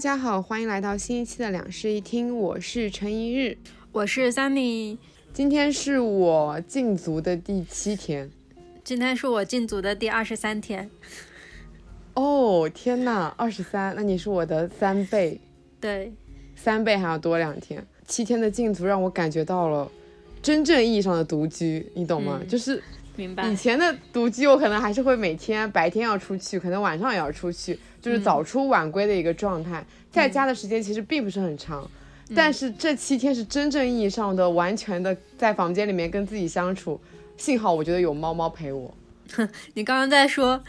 大家好，欢迎来到新一期的两室一厅，我是陈一日，我是 Sunny，今天是我禁足的第七天，今天是我禁足的第二十三天。哦，天呐，二十三，那你是我的三倍，对，三倍还要多两天。七天的禁足让我感觉到了真正意义上的独居，你懂吗？就是明白。以前的独居，我可能还是会每天白天要出去，可能晚上也要出去，就是早出晚归的一个状态。在家的时间其实并不是很长，但是这七天是真正意义上的完全的在房间里面跟自己相处。幸好我觉得有猫猫陪我。哼，你刚刚在说。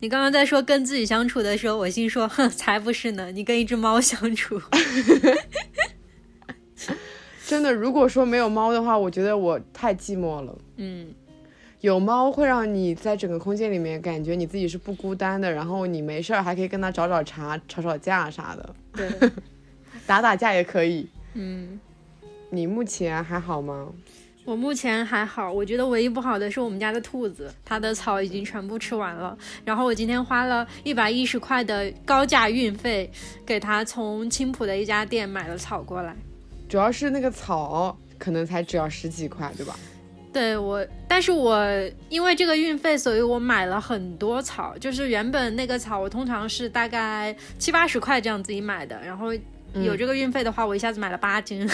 你刚刚在说跟自己相处的时候，我心说，哼，才不是呢！你跟一只猫相处，真的。如果说没有猫的话，我觉得我太寂寞了。嗯，有猫会让你在整个空间里面感觉你自己是不孤单的，然后你没事儿还可以跟它找找茬、吵吵架啥的。对，打打架也可以。嗯，你目前还好吗？我目前还好，我觉得唯一不好的是我们家的兔子，它的草已经全部吃完了。然后我今天花了一百一十块的高价运费，给它从青浦的一家店买了草过来。主要是那个草可能才只要十几块，对吧？对我，但是我因为这个运费，所以我买了很多草。就是原本那个草，我通常是大概七八十块这样自己买的，然后有这个运费的话，我一下子买了八斤。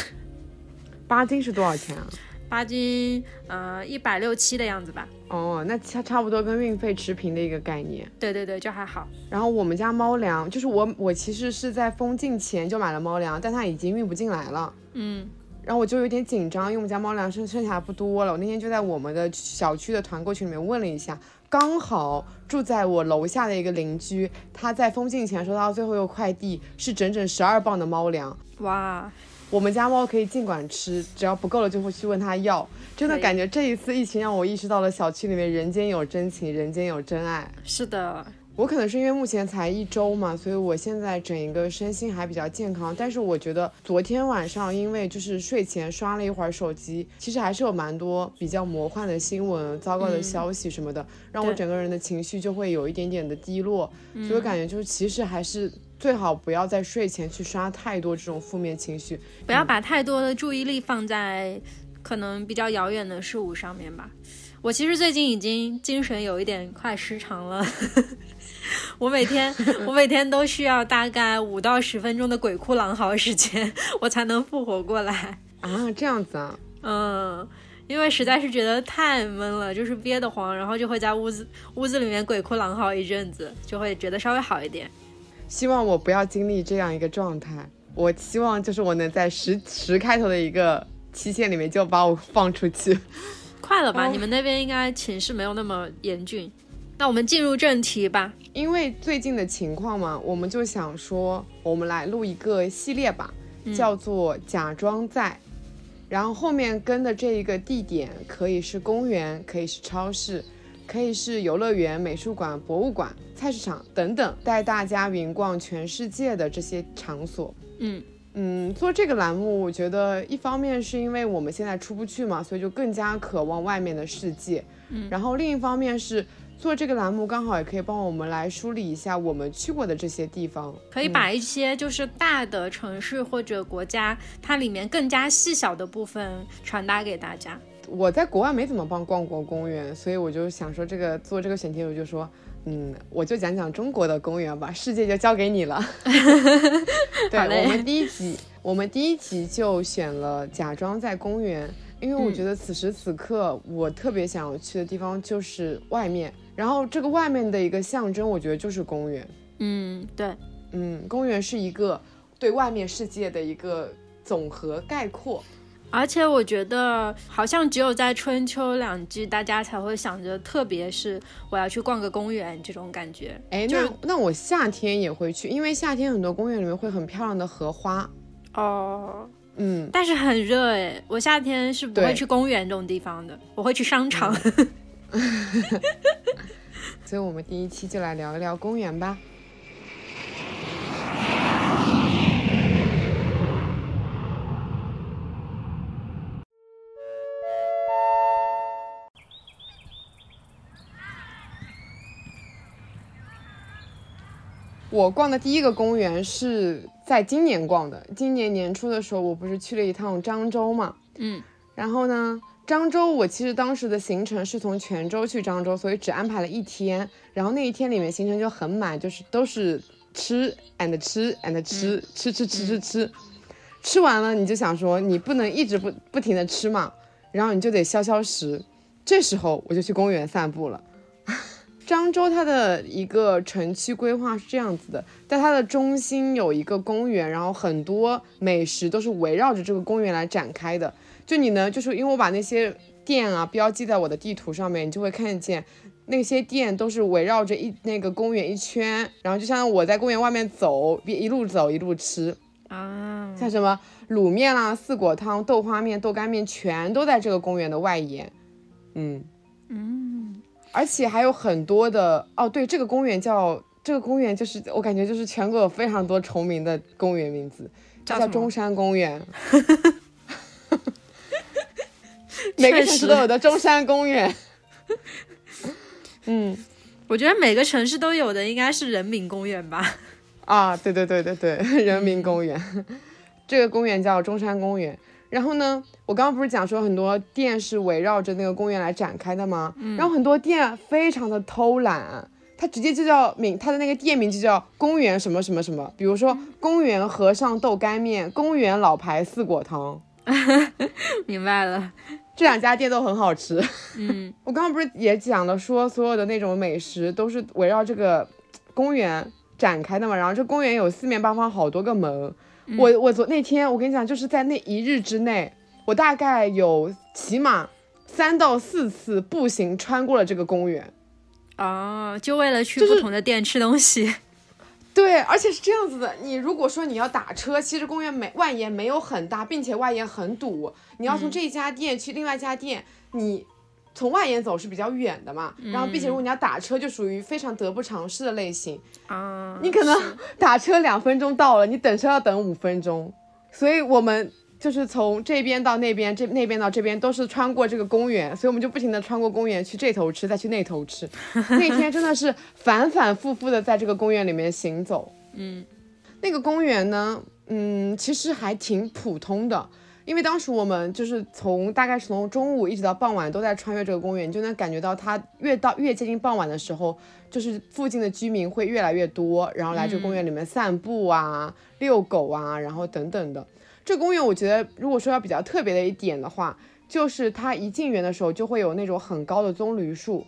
八斤是多少钱啊？八斤，呃，一百六七的样子吧。哦，那差差不多跟运费持平的一个概念。对对对，就还好。然后我们家猫粮，就是我我其实是在封禁前就买了猫粮，但它已经运不进来了。嗯。然后我就有点紧张，因为我们家猫粮剩剩下不多了。我那天就在我们的小区的团购群里面问了一下，刚好住在我楼下的一个邻居，他在封禁前收到最后一个快递是整整十二磅的猫粮。哇。我们家猫可以尽管吃，只要不够了就会去问他要。真的感觉这一次疫情让我意识到了小区里面人间有真情，人间有真爱。是的，我可能是因为目前才一周嘛，所以我现在整一个身心还比较健康。但是我觉得昨天晚上因为就是睡前刷了一会儿手机，其实还是有蛮多比较魔幻的新闻、糟糕的消息什么的，让我整个人的情绪就会有一点点的低落。所以我感觉就是其实还是。最好不要在睡前去刷太多这种负面情绪，不要把太多的注意力放在可能比较遥远的事物上面吧。我其实最近已经精神有一点快失常了，我每天 我每天都需要大概五到十分钟的鬼哭狼嚎时间，我才能复活过来啊。这样子啊？嗯，因为实在是觉得太闷了，就是憋得慌，然后就会在屋子屋子里面鬼哭狼嚎一阵子，就会觉得稍微好一点。希望我不要经历这样一个状态。我希望就是我能在十十开头的一个期限里面就把我放出去。快了吧？你们那边应该寝室没有那么严峻。那我们进入正题吧。因为最近的情况嘛，我们就想说，我们来录一个系列吧，叫做“假装在”。然后后面跟的这一个地点可以是公园，可以是超市。可以是游乐园、美术馆、博物馆、菜市场等等，带大家云逛全世界的这些场所。嗯嗯，做这个栏目，我觉得一方面是因为我们现在出不去嘛，所以就更加渴望外面的世界。嗯，然后另一方面是做这个栏目，刚好也可以帮我们来梳理一下我们去过的这些地方，可以把一些就是大的城市或者国家它里面更加细小的部分传达给大家。我在国外没怎么帮逛过公园，所以我就想说这个做这个选题，我就说，嗯，我就讲讲中国的公园吧，世界就交给你了。对，我们第一集，我们第一集就选了假装在公园，因为我觉得此时此刻我特别想要去的地方就是外面，然后这个外面的一个象征，我觉得就是公园。嗯，对，嗯，公园是一个对外面世界的一个总和概括。而且我觉得，好像只有在春秋两季，大家才会想着，特别是我要去逛个公园这种感觉。哎，那那我夏天也会去，因为夏天很多公园里面会很漂亮的荷花。哦，嗯，但是很热哎，我夏天是不会去公园这种地方的，我会去商场。所以我们第一期就来聊一聊公园吧。我逛的第一个公园是在今年逛的。今年年初的时候，我不是去了一趟漳州嘛？嗯，然后呢，漳州我其实当时的行程是从泉州去漳州，所以只安排了一天。然后那一天里面行程就很满，就是都是吃 and 吃 and 吃，吃吃吃吃吃，吃完了你就想说你不能一直不不停的吃嘛，然后你就得消消食。这时候我就去公园散步了。漳州它的一个城区规划是这样子的，在它的中心有一个公园，然后很多美食都是围绕着这个公园来展开的。就你呢，就是因为我把那些店啊标记在我的地图上面，你就会看见那些店都是围绕着一那个公园一圈，然后就像我在公园外面走，一路走一路吃啊，像什么卤面啦、四果汤、豆花面、豆干面，全都在这个公园的外沿。嗯嗯。而且还有很多的哦，对，这个公园叫这个公园，就是我感觉就是全国有非常多重名的公园名字，叫中山公园。每个城市都有的中山公园。嗯，我觉得每个城市都有的应该是人民公园吧。啊，对对对对对，人民公园，这个公园叫中山公园。然后呢，我刚刚不是讲说很多店是围绕着那个公园来展开的吗？嗯。然后很多店非常的偷懒，它直接就叫名，它的那个店名就叫公园什么什么什么，比如说公园和尚豆干面，公园老牌四果汤。明白了，这两家店都很好吃。嗯。我刚刚不是也讲了，说所有的那种美食都是围绕这个公园展开的嘛？然后这公园有四面八方好多个门。我我昨那天我跟你讲，就是在那一日之内，我大概有起码三到四次步行穿过了这个公园，哦，就为了去不同的店吃东西。对，而且是这样子的，你如果说你要打车，其实公园没外延没有很大，并且外延很堵，你要从这家店去另外一家店，你。从外沿走是比较远的嘛，然后并且如果你要打车，就属于非常得不偿失的类型啊。你可能 打车两分钟到了，你等车要等五分钟，所以我们就是从这边到那边，这那边到这边都是穿过这个公园，所以我们就不停的穿过公园去这头吃，再去那头吃。那天真的是反反复复的在这个公园里面行走。嗯，那个公园呢，嗯，其实还挺普通的。因为当时我们就是从大概是从中午一直到傍晚都在穿越这个公园，就能感觉到它越到越接近傍晚的时候，就是附近的居民会越来越多，然后来这个公园里面散步啊、遛狗啊，然后等等的。这公园我觉得，如果说要比较特别的一点的话，就是它一进园的时候就会有那种很高的棕榈树，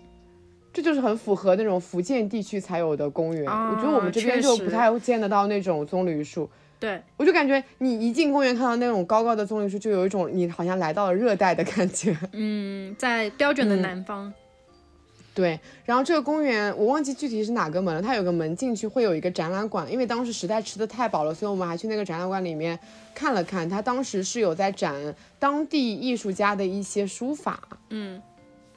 这就是很符合那种福建地区才有的公园。我觉得我们这边就不太见得到那种棕榈树。对，我就感觉你一进公园看到那种高高的棕榈树，就有一种你好像来到了热带的感觉。嗯，在标准的南方。对，然后这个公园我忘记具体是哪个门了，它有个门进去会有一个展览馆，因为当时实在吃的太饱了，所以我们还去那个展览馆里面看了看。它当时是有在展当地艺术家的一些书法。嗯，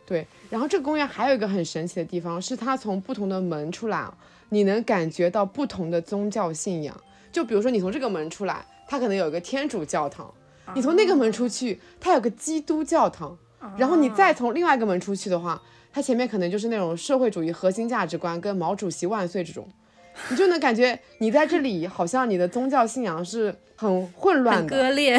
对。然后这个公园还有一个很神奇的地方，是它从不同的门出来，你能感觉到不同的宗教信仰。就比如说，你从这个门出来，它可能有一个天主教堂；你从那个门出去，它有个基督教堂；然后你再从另外一个门出去的话，它前面可能就是那种社会主义核心价值观跟毛主席万岁这种，你就能感觉你在这里好像你的宗教信仰是很混乱的、割裂，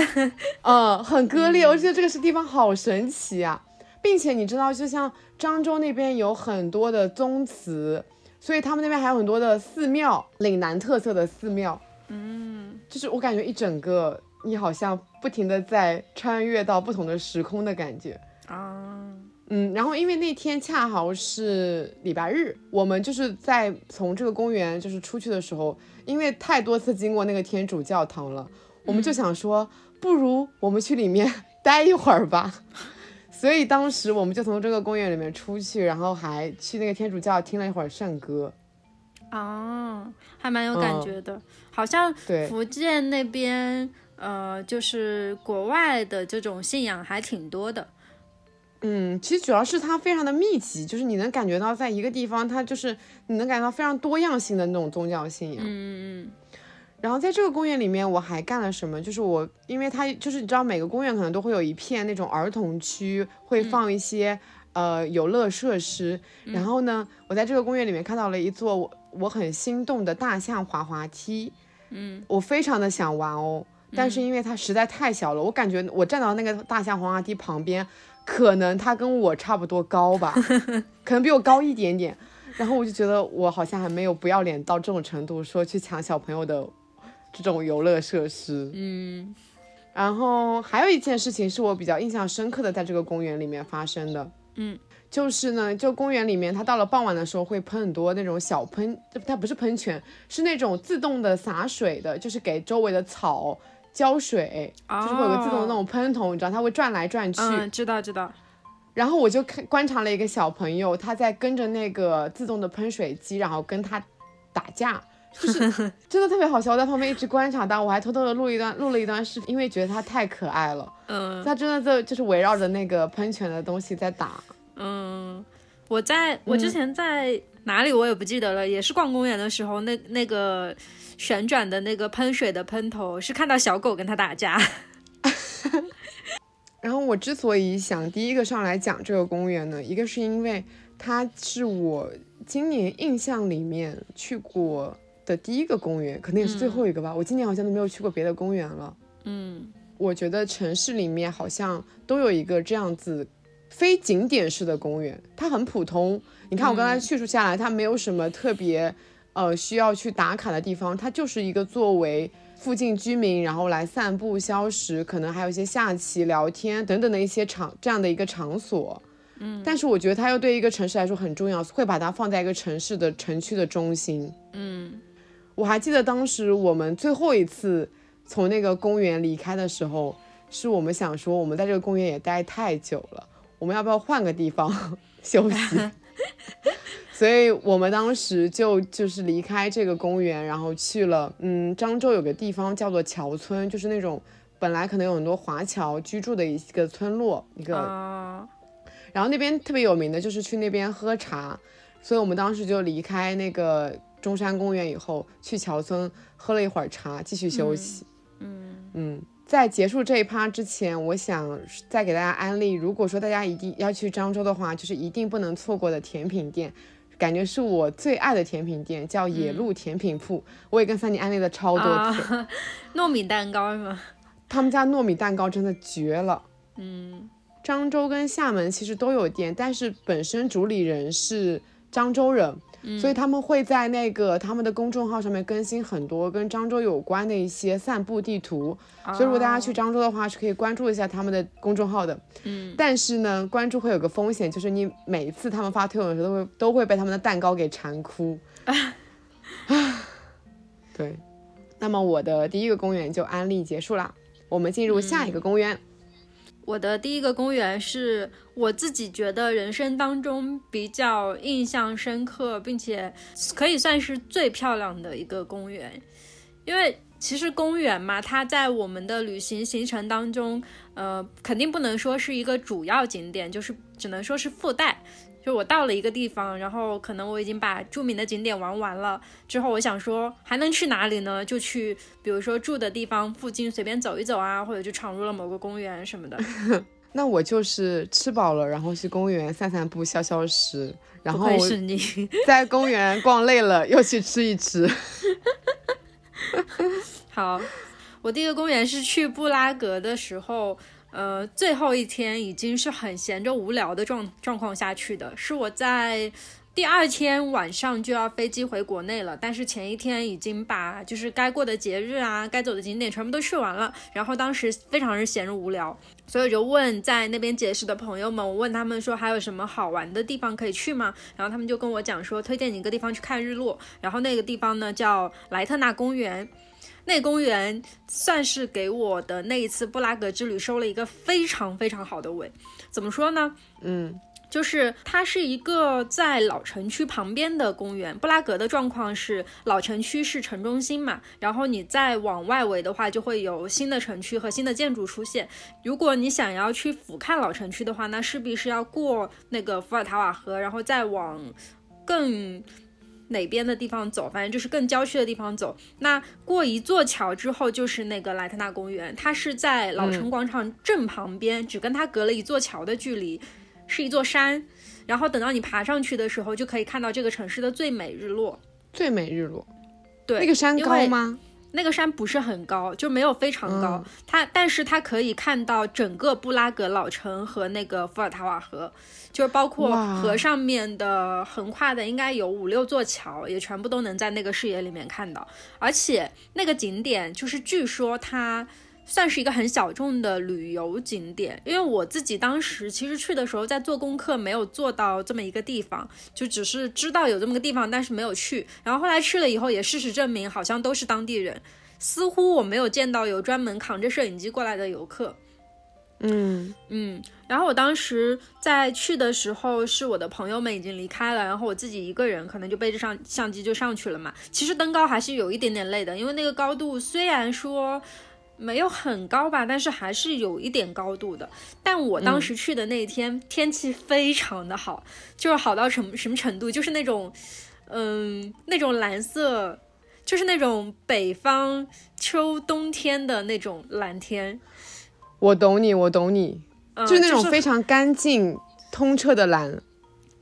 嗯，很割裂。我觉得这个是地方好神奇啊，并且你知道，就像漳州那边有很多的宗祠，所以他们那边还有很多的寺庙，岭南特色的寺庙。嗯，就是我感觉一整个你好像不停的在穿越到不同的时空的感觉。啊，嗯，然后因为那天恰好是礼拜日，我们就是在从这个公园就是出去的时候，因为太多次经过那个天主教堂了，我们就想说，不如我们去里面 待一会儿吧，所以当时我们就从这个公园里面出去，然后还去那个天主教听了一会儿圣歌，哦，还蛮有感觉的。好像福建那边，呃，就是国外的这种信仰还挺多的。嗯，其实主要是它非常的密集，就是你能感觉到在一个地方，它就是你能感觉到非常多样性的那种宗教信仰。嗯嗯嗯。然后在这个公园里面，我还干了什么？就是我，因为它就是你知道，每个公园可能都会有一片那种儿童区，会放一些呃游乐设施。然后呢，我在这个公园里面看到了一座我很心动的大象滑滑梯，嗯，我非常的想玩哦，但是因为它实在太小了，我感觉我站到那个大象滑滑梯旁边，可能它跟我差不多高吧，可能比我高一点点，然后我就觉得我好像还没有不要脸到这种程度，说去抢小朋友的这种游乐设施，嗯。然后还有一件事情是我比较印象深刻的，在这个公园里面发生的，嗯，就是呢，就公园里面，它到了傍晚的时候会喷很多那种小喷，它不是喷泉，是那种自动的洒水的，就是给周围的草浇水，就是会有个自动的那种喷头，你知道它会转来转去。嗯，知道知道，然后我就看观察了一个小朋友，他在跟着那个自动的喷水机，然后跟他打架。就是 真的特别好笑，我在旁边一直观察他，我还偷偷的录一段录了一段视频，因为觉得他太可爱了。嗯他真的在就是围绕着那个喷泉的东西在打。嗯，我在我之前在哪里我也不记得了，也是逛公园的时候，那那个旋转的那个喷水的喷头是看到小狗跟它打架。然后我之所以想第一个上来讲这个公园呢，一个是因为它是我今年印象里面去过的第一个公园，可能也是最后一个吧。我今年好像都没有去过别的公园了。嗯我觉得城市里面好像都有一个这样子非景点式的公园，它很普通。你看我刚才叙述下来，它没有什么特别呃需要去打卡的地方，它就是一个作为附近居民然后来散步消食，可能还有一些下棋、聊天等等的一些场这样的一个场所。嗯，但是我觉得它又对一个城市来说很重要，会把它放在一个城市的城区的中心。嗯我还记得当时我们最后一次从那个公园离开的时候，是我们想说，我们在这个公园也待太久了，我们要不要换个地方 休息？所以我们当时就就是离开这个公园，然后去了，嗯，漳州有个地方叫做桥村，就是那种本来可能有很多华侨居住的一个村落，一个啊然后那边特别有名的就是去那边喝茶，所以我们当时就离开那个中山公园以后，去桥村喝了一会儿茶，继续休息。嗯嗯，在结束这一趴之前，我想再给大家安利，如果说大家一定要去漳州的话，就是一定不能错过的甜品店，感觉是我最爱的甜品店，叫野鹿甜品铺。我也跟三妮安利了超多次，啊，糯米蛋糕是吗？他们家糯米蛋糕真的绝了。嗯漳州跟厦门其实都有店，但是本身主理人是漳州人，所以他们会在那个他们的公众号上面更新很多跟漳州有关的一些散步地图。所以如果大家去漳州的话，是可以关注一下他们的公众号的。嗯但是呢，关注会有个风险，就是你每一次他们发推文的时候，都会都会被他们的蛋糕给馋哭。对，那么我的第一个公园就安利结束啦，我们进入下一个公园。我的第一个公园是我自己觉得人生当中比较印象深刻，并且可以算是最漂亮的一个公园，因为其实公园嘛，它在我们的旅行行程当中，呃，肯定不能说是一个主要景点，就是只能说是附带。就我到了一个地方，然后可能我已经把著名的景点玩完了，之后我想说还能去哪里呢？就去比如说住的地方附近随便走一走啊，或者就闯入了某个公园什么的。那我就是吃饱了，然后去公园散散步、消消食，然后是你，在公园逛累了又去吃一吃。好，我第一个公园是去布拉格的时候，呃，最后一天已经是很闲着无聊的状状况下去的，是我在第二天晚上就要飞机回国内了，但是前一天已经把就是该过的节日啊、该走的景点全部都去完了，然后当时非常是闲着无聊，所以我就问在那边结识的朋友们，我问他们说还有什么好玩的地方可以去吗？然后他们就跟我讲说推荐你一个地方去看日落，然后那个地方呢叫莱特纳公园。那公园算是给我的那一次布拉格之旅收了一个非常非常好的尾。怎么说呢？嗯，就是它是一个在老城区旁边的公园。布拉格的状况是老城区是城中心嘛，然后你再往外围的话，就会有新的城区和新的建筑出现。如果你想要去俯瞰老城区的话，那势必是要过那个伏尔塔瓦河，然后再往更。哪边的地方走，反正就是更郊区的地方走。那过一座桥之后，就是那个莱特纳公园，它是在老城广场正旁边，只跟它隔了一座桥的距离，是一座山。然后等到你爬上去的时候，就可以看到这个城市的最美日落。最美日落。对，那个山高吗？那个山不是很高，就没有非常高。它，但是它可以看到整个布拉格老城和那个伏尔塔瓦河，就是包括河上面的横跨的，应该有五六座桥，也全部都能在那个视野里面看到。而且那个景点，就是据说它。算是一个很小众的旅游景点，因为我自己当时其实去的时候在做功课，没有做到这么一个地方，就只是知道有这么个地方，但是没有去。然后后来去了以后，也事实证明好像都是当地人，似乎我没有见到有专门扛着摄影机过来的游客。嗯嗯。然后我当时在去的时候，是我的朋友们已经离开了，然后我自己一个人，可能就背着上相机就上去了嘛。其实登高还是有一点点累的，因为那个高度虽然说。没有很高吧，但是还是有一点高度的。但我当时去的那天天气非常的好，就是好到什么什么程度，就是那种，嗯，那种蓝色，就是那种北方秋冬天的那种蓝天。我懂你，我懂你，就是那种非常干净通彻的蓝。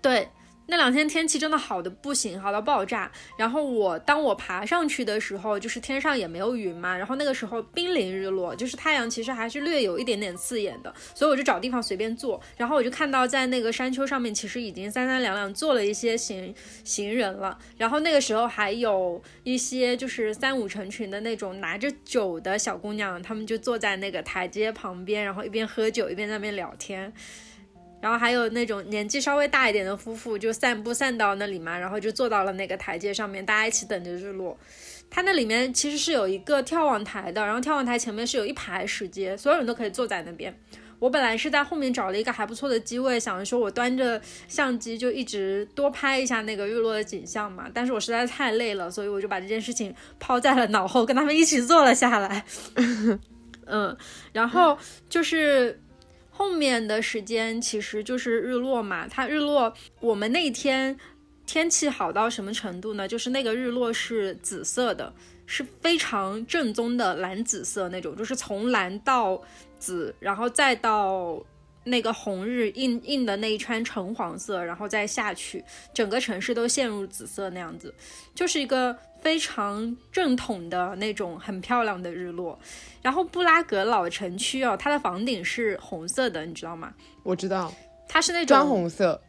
对。那两天天气真的好的不行，好到爆炸。然后我当我爬上去的时候，就是天上也没有云嘛。然后那个时候濒临日落，就是太阳其实还是略有一点点刺眼的。所以我就找地方随便坐。然后我就看到在那个山丘上面，其实已经三三两两坐了一些行行人了。然后那个时候还有一些就是三五成群的那种拿着酒的小姑娘，她们就坐在那个台阶旁边，然后一边喝酒一边在那边聊天。然后还有那种年纪稍微大一点的夫妇，就散步散到那里嘛，然后就坐到了那个台阶上面，大家一起等着日落。它那里面其实是有一个眺望台的，然后眺望台前面是有一排石阶，所有人都可以坐在那边。我本来是在后面找了一个还不错的机位，想着说我端着相机就一直多拍一下那个日落的景象嘛，但是我实在太累了，所以我就把这件事情抛在了脑后，跟他们一起坐了下来。嗯，然后就是。后面的时间其实就是日落嘛，它日落，我们那天天气好到什么程度呢？就是那个日落是紫色的，是非常正宗的蓝紫色那种，就是从蓝到紫，然后再到那个红日映映的那一圈橙黄色，然后再下去，整个城市都陷入紫色那样子，就是一个。非常正统的那种很漂亮的日落，然后布拉格老城区哦，它的房顶是红色的，你知道吗？我知道，它是那种砖红色，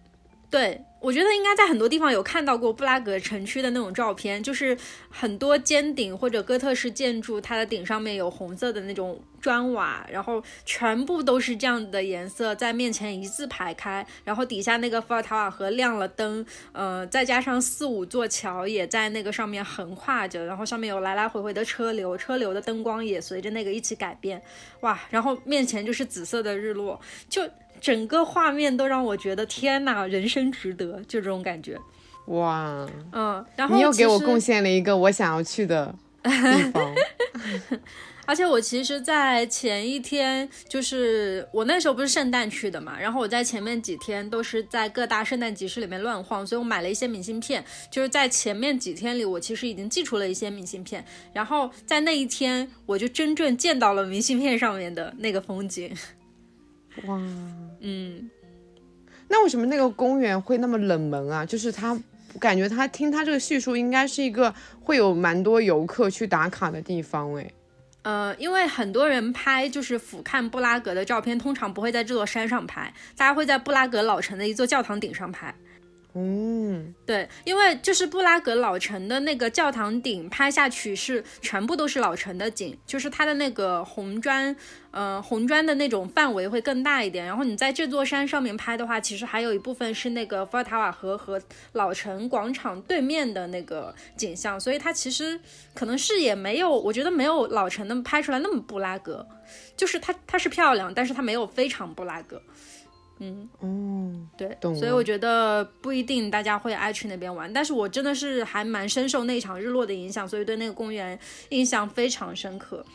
对。我觉得应该在很多地方有看到过布拉格城区的那种照片，就是很多尖顶或者哥特式建筑，它的顶上面有红色的那种砖瓦，然后全部都是这样的颜色，在面前一字排开，然后底下那个伏尔塔瓦河亮了灯，呃，再加上四五座桥也在那个上面横跨着，然后上面有来来回回的车流，车流的灯光也随着那个一起改变，哇，然后面前就是紫色的日落，就。整个画面都让我觉得天哪，人生值得，就这种感觉。哇，嗯，然后你又给我贡献了一个我想要去的地方。而且我其实，在前一天，就是我那时候不是圣诞去的嘛，然后我在前面几天都是在各大圣诞集市里面乱晃，所以我买了一些明信片。就是在前面几天里，我其实已经寄出了一些明信片，然后在那一天，我就真正见到了明信片上面的那个风景。哇，嗯，那为什么那个公园会那么冷门啊？就是他感觉他听他这个叙述，应该是一个会有蛮多游客去打卡的地方诶。呃，因为很多人拍就是俯瞰布拉格的照片，通常不会在这座山上拍，大家会在布拉格老城的一座教堂顶上拍。嗯，对，因为就是布拉格老城的那个教堂顶拍下去是全部都是老城的景，就是它的那个红砖，呃，红砖的那种范围会更大一点。然后你在这座山上面拍的话，其实还有一部分是那个伏尔塔瓦河和老城广场对面的那个景象，所以它其实可能视野没有，我觉得没有老城那么拍出来那么布拉格，就是它它是漂亮，但是它没有非常布拉格。嗯嗯，对，所以我觉得不一定大家会爱去那边玩，但是我真的是还蛮深受那场日落的影响，所以对那个公园印象非常深刻。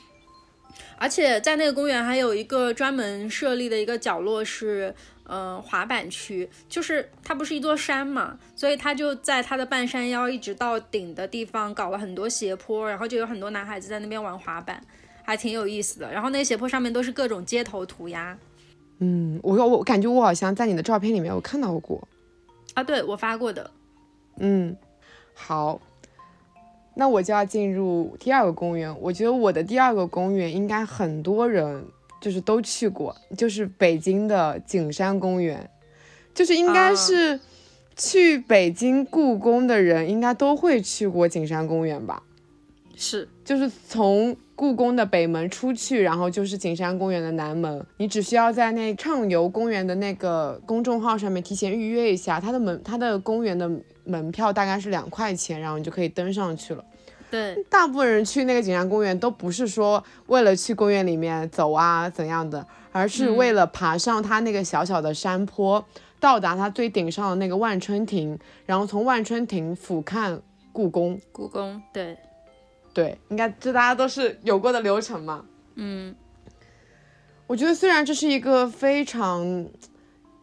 而且在那个公园还有一个专门设立的一个角落是，嗯，滑板区，就是它不是一座山嘛，所以它就在它的半山腰一直到顶的地方搞了很多斜坡，然后就有很多男孩子在那边玩滑板，还挺有意思的。然后那斜坡上面都是各种街头涂鸦。嗯，我我感觉我好像在你的照片里面有看到过，啊，对我发过的。嗯，好，那我就要进入第二个公园。我觉得我的第二个公园应该很多人就是都去过，就是北京的景山公园，就是应该是去北京故宫的人应该都会去过景山公园吧？是，就是从故宫的北门出去，然后就是景山公园的南门。你只需要在那畅游公园的那个公众号上面提前预约一下，它的门，它的公园的。门票大概是两块钱，然后你就可以登上去了。对，大部分人去那个景山公园都不是说为了去公园里面走啊怎样的，而是为了爬上它那个小小的山坡，到达它最顶上的那个万春亭，然后从万春亭俯瞰故宫。故宫，对，对，应该这大家都是有过的流程嘛。嗯，我觉得虽然这是一个非常。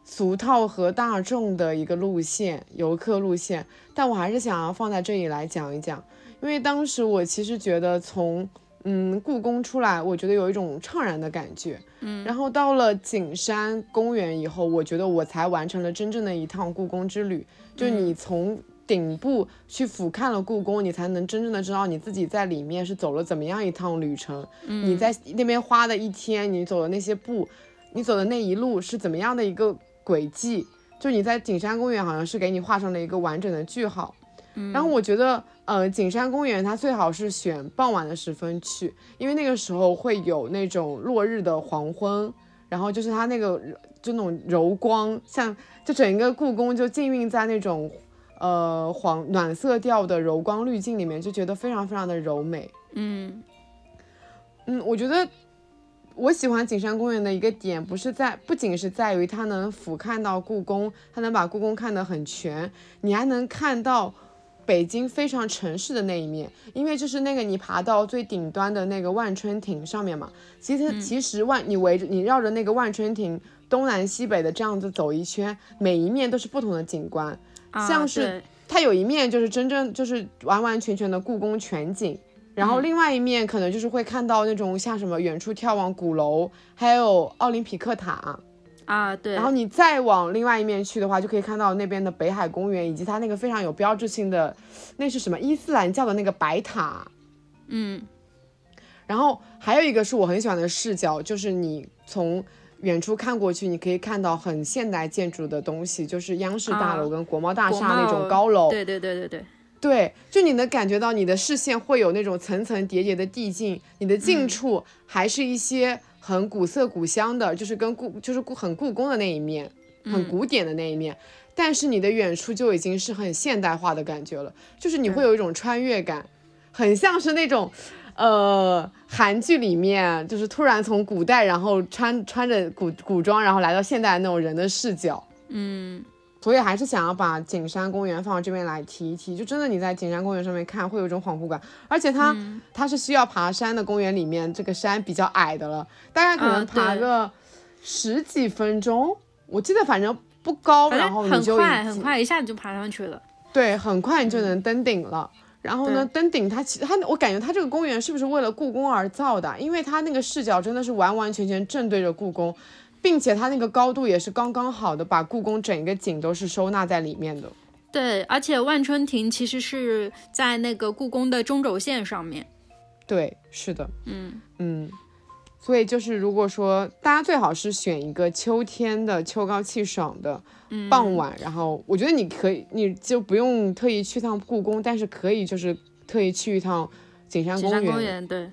俗套和大众的一个路线，游客路线，但我还是想要放在这里来讲一讲，因为当时我其实觉得从嗯故宫出来，我觉得有一种怅然的感觉，嗯，然后到了景山公园以后，我觉得我才完成了真正的一趟故宫之旅，就你从顶部去俯瞰了故宫，你才能真正的知道你自己在里面是走了怎么样一趟旅程，你在那边花的一天，你走的那些步，你走的那一路是怎么样的一个。轨迹，就你在景山公园好像是给你画上了一个完整的句号，然后我觉得，呃，景山公园它最好是选傍晚的时分去，因为那个时候会有那种落日的黄昏，然后就是它那个就那种柔光，像就整个故宫就浸润在那种呃黄暖色调的柔光滤镜里面，就觉得非常非常的柔美。嗯嗯，我觉得。我喜欢景山公园的一个点，不是在，不仅是在于它能俯瞰到故宫，它能把故宫看得很全，你还能看到北京非常城市的那一面，因为就是那个你爬到最顶端的那个万春亭上面嘛，其实其实万你围着你绕着那个万春亭东南西北的这样子走一圈，每一面都是不同的景观，像是它有一面就是真正就是完完全全的故宫全景。然后另外一面可能就是会看到那种像什么远处眺望鼓楼，还有奥林匹克塔，啊对。然后你再往另外一面去的话，就可以看到那边的北海公园，以及它那个非常有标志性的，那是什么伊斯兰教的那个白塔，嗯。然后还有一个是我很喜欢的视角，就是你从远处看过去，你可以看到很现代建筑的东西，就是央视大楼跟国贸大厦那种高楼，对对对对对。对，就你能感觉到你的视线会有那种层层叠叠的递进，你的近处还是一些很古色古香的，就是跟故就是故很故宫的那一面，很古典的那一面，但是你的远处就已经是很现代化的感觉了，就是你会有一种穿越感，很像是那种，呃，韩剧里面就是突然从古代然后穿穿着古古装然后来到现代那种人的视角，嗯。所以还是想要把景山公园放到这边来提一提，就真的你在景山公园上面看，会有一种恍惚感。而且它它是需要爬山的公园里面，这个山比较矮的了，大概可能爬个十几分钟。我记得反正不高，然后你就很快很快一下子就爬上去了。对，很快你就能登顶了。然后呢，登顶它其实它我感觉它这个公园是不是为了故宫而造的？因为它那个视角真的是完完全全正对着故宫。并且它那个高度也是刚刚好的，把故宫整个景都是收纳在里面的。对，而且万春亭其实是在那个故宫的中轴线上面。对，是的，嗯嗯。所以就是如果说大家最好是选一个秋天的秋高气爽的傍晚，然后我觉得你可以，你就不用特意去趟故宫，但是可以就是特意去一趟景山公园。景山公园，对。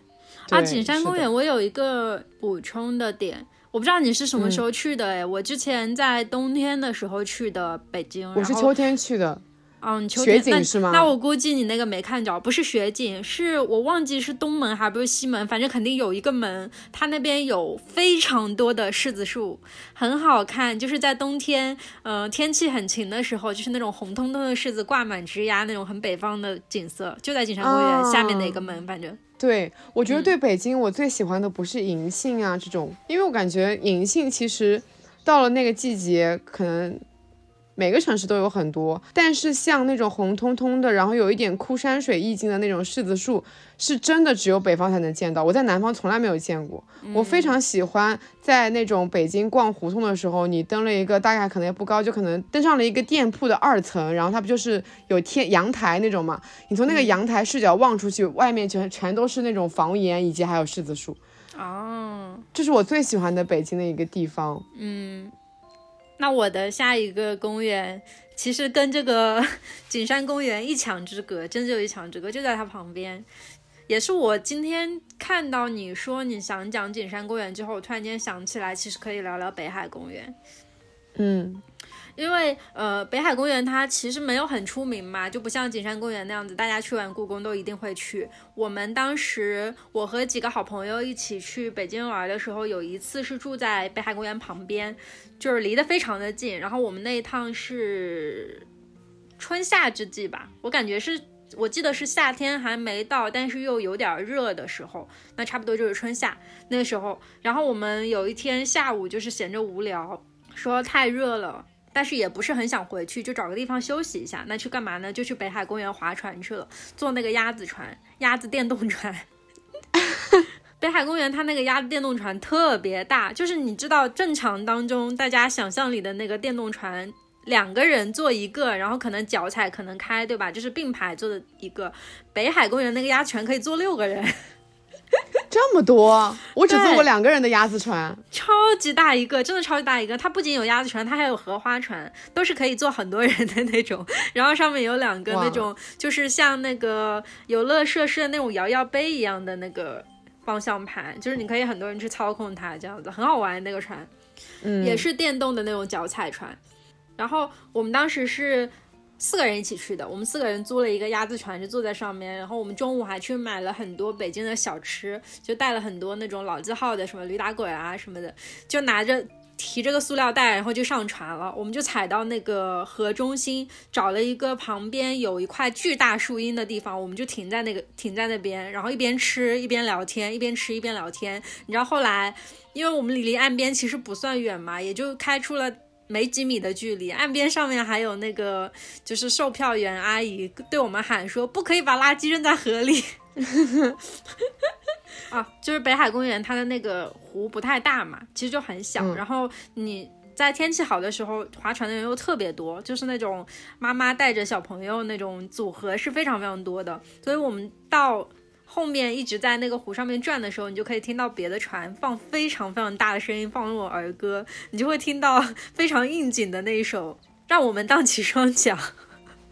啊，景山公园，我有一个补充的点。我不知道你是什么时候去的哎，我之前在冬天的时候去的北京，我是秋天去的。嗯，雪景是吗？那我估计你那个没看着，不是雪景，是我忘记是东门还不是西门，反正肯定有一个门，它那边有非常多的柿子树，很好看。就是在冬天，呃，天气很晴的时候，就是那种红彤彤的柿子挂满枝桠，那种很北方的景色，就在景山公园下面的一个门，反正。对，我觉得对北京，我最喜欢的不是银杏啊这种，因为我感觉银杏其实到了那个季节，可能每个城市都有很多。但是像那种红彤彤的，然后有一点枯山水意境的那种柿子树，是真的只有北方才能见到，我在南方从来没有见过。我非常喜欢在那种北京逛胡同的时候，你登了一个大概可能也不高，就可能登上了一个店铺的二层，然后它不就是有天阳台那种嘛？你从那个阳台视角望出去，外面全全都是那种房檐，以及还有柿子树。哦，这是我最喜欢的北京的一个地方。嗯，那我的下一个公园其实跟这个 景山公园一墙之隔，真就一墙之隔，就在它旁边。也是我今天看到你说你想讲景山公园之后，我突然间想起来，其实可以聊聊北海公园。嗯。因为呃，北海公园它其实没有很出名嘛，就不像景山公园那样子，大家去完故宫都一定会去。我们当时我和几个好朋友一起去北京玩的时候，有一次是住在北海公园旁边，就是离得非常的近。然后我们那一趟是春夏之际吧，我感觉是我记得是夏天还没到，但是又有点热的时候，那差不多就是春夏那个时候。然后我们有一天下午就是闲着无聊，说太热了。但是也不是很想回去，就找个地方休息一下。那去干嘛呢？就去北海公园划船去了，坐那个鸭子船，鸭子电动船。北海公园它那个鸭子电动船特别大，就是你知道正常当中大家想象里的那个电动船，两个人坐一个，然后可能脚踩可能开，对吧？就是并排坐的一个。北海公园那个鸭船可以坐六个人。这么多，我只坐过两个人的鸭子船，超级大一个，真的超级大一个。它不仅有鸭子船，它还有荷花船，都是可以坐很多人的那种。然后上面有两个那种，就是像那个游乐设施的那种摇摇杯一样的那个方向盘，就是你可以很多人去操控它，这样子很好玩。那个船，嗯，也是电动的那种脚踩船。然后我们当时是。四个人一起去的，我们四个人租了一个鸭子船，就坐在上面。然后我们中午还去买了很多北京的小吃，就带了很多那种老字号的，什么驴打滚啊什么的，就拿着提着个塑料袋，然后就上船了。我们就踩到那个河中心，找了一个旁边有一块巨大树荫的地方，我们就停在那个停在那边，然后一边吃一边聊天，一边吃一边聊天。你知道后来，因为我们离离岸边其实不算远嘛，也就开出了。没几米的距离，岸边上面还有那个就是售票员阿姨对我们喊说：“不可以把垃圾扔在河里。”啊，就是北海公园它的那个湖不太大嘛，其实就很小。然后你在天气好的时候，划船的人又特别多，就是那种妈妈带着小朋友那种组合是非常非常多的。所以我们到。后面一直在那个湖上面转的时候，你就可以听到别的船放非常非常大的声音，放那种儿歌，你就会听到非常应景的那一首《让我们荡起双桨》。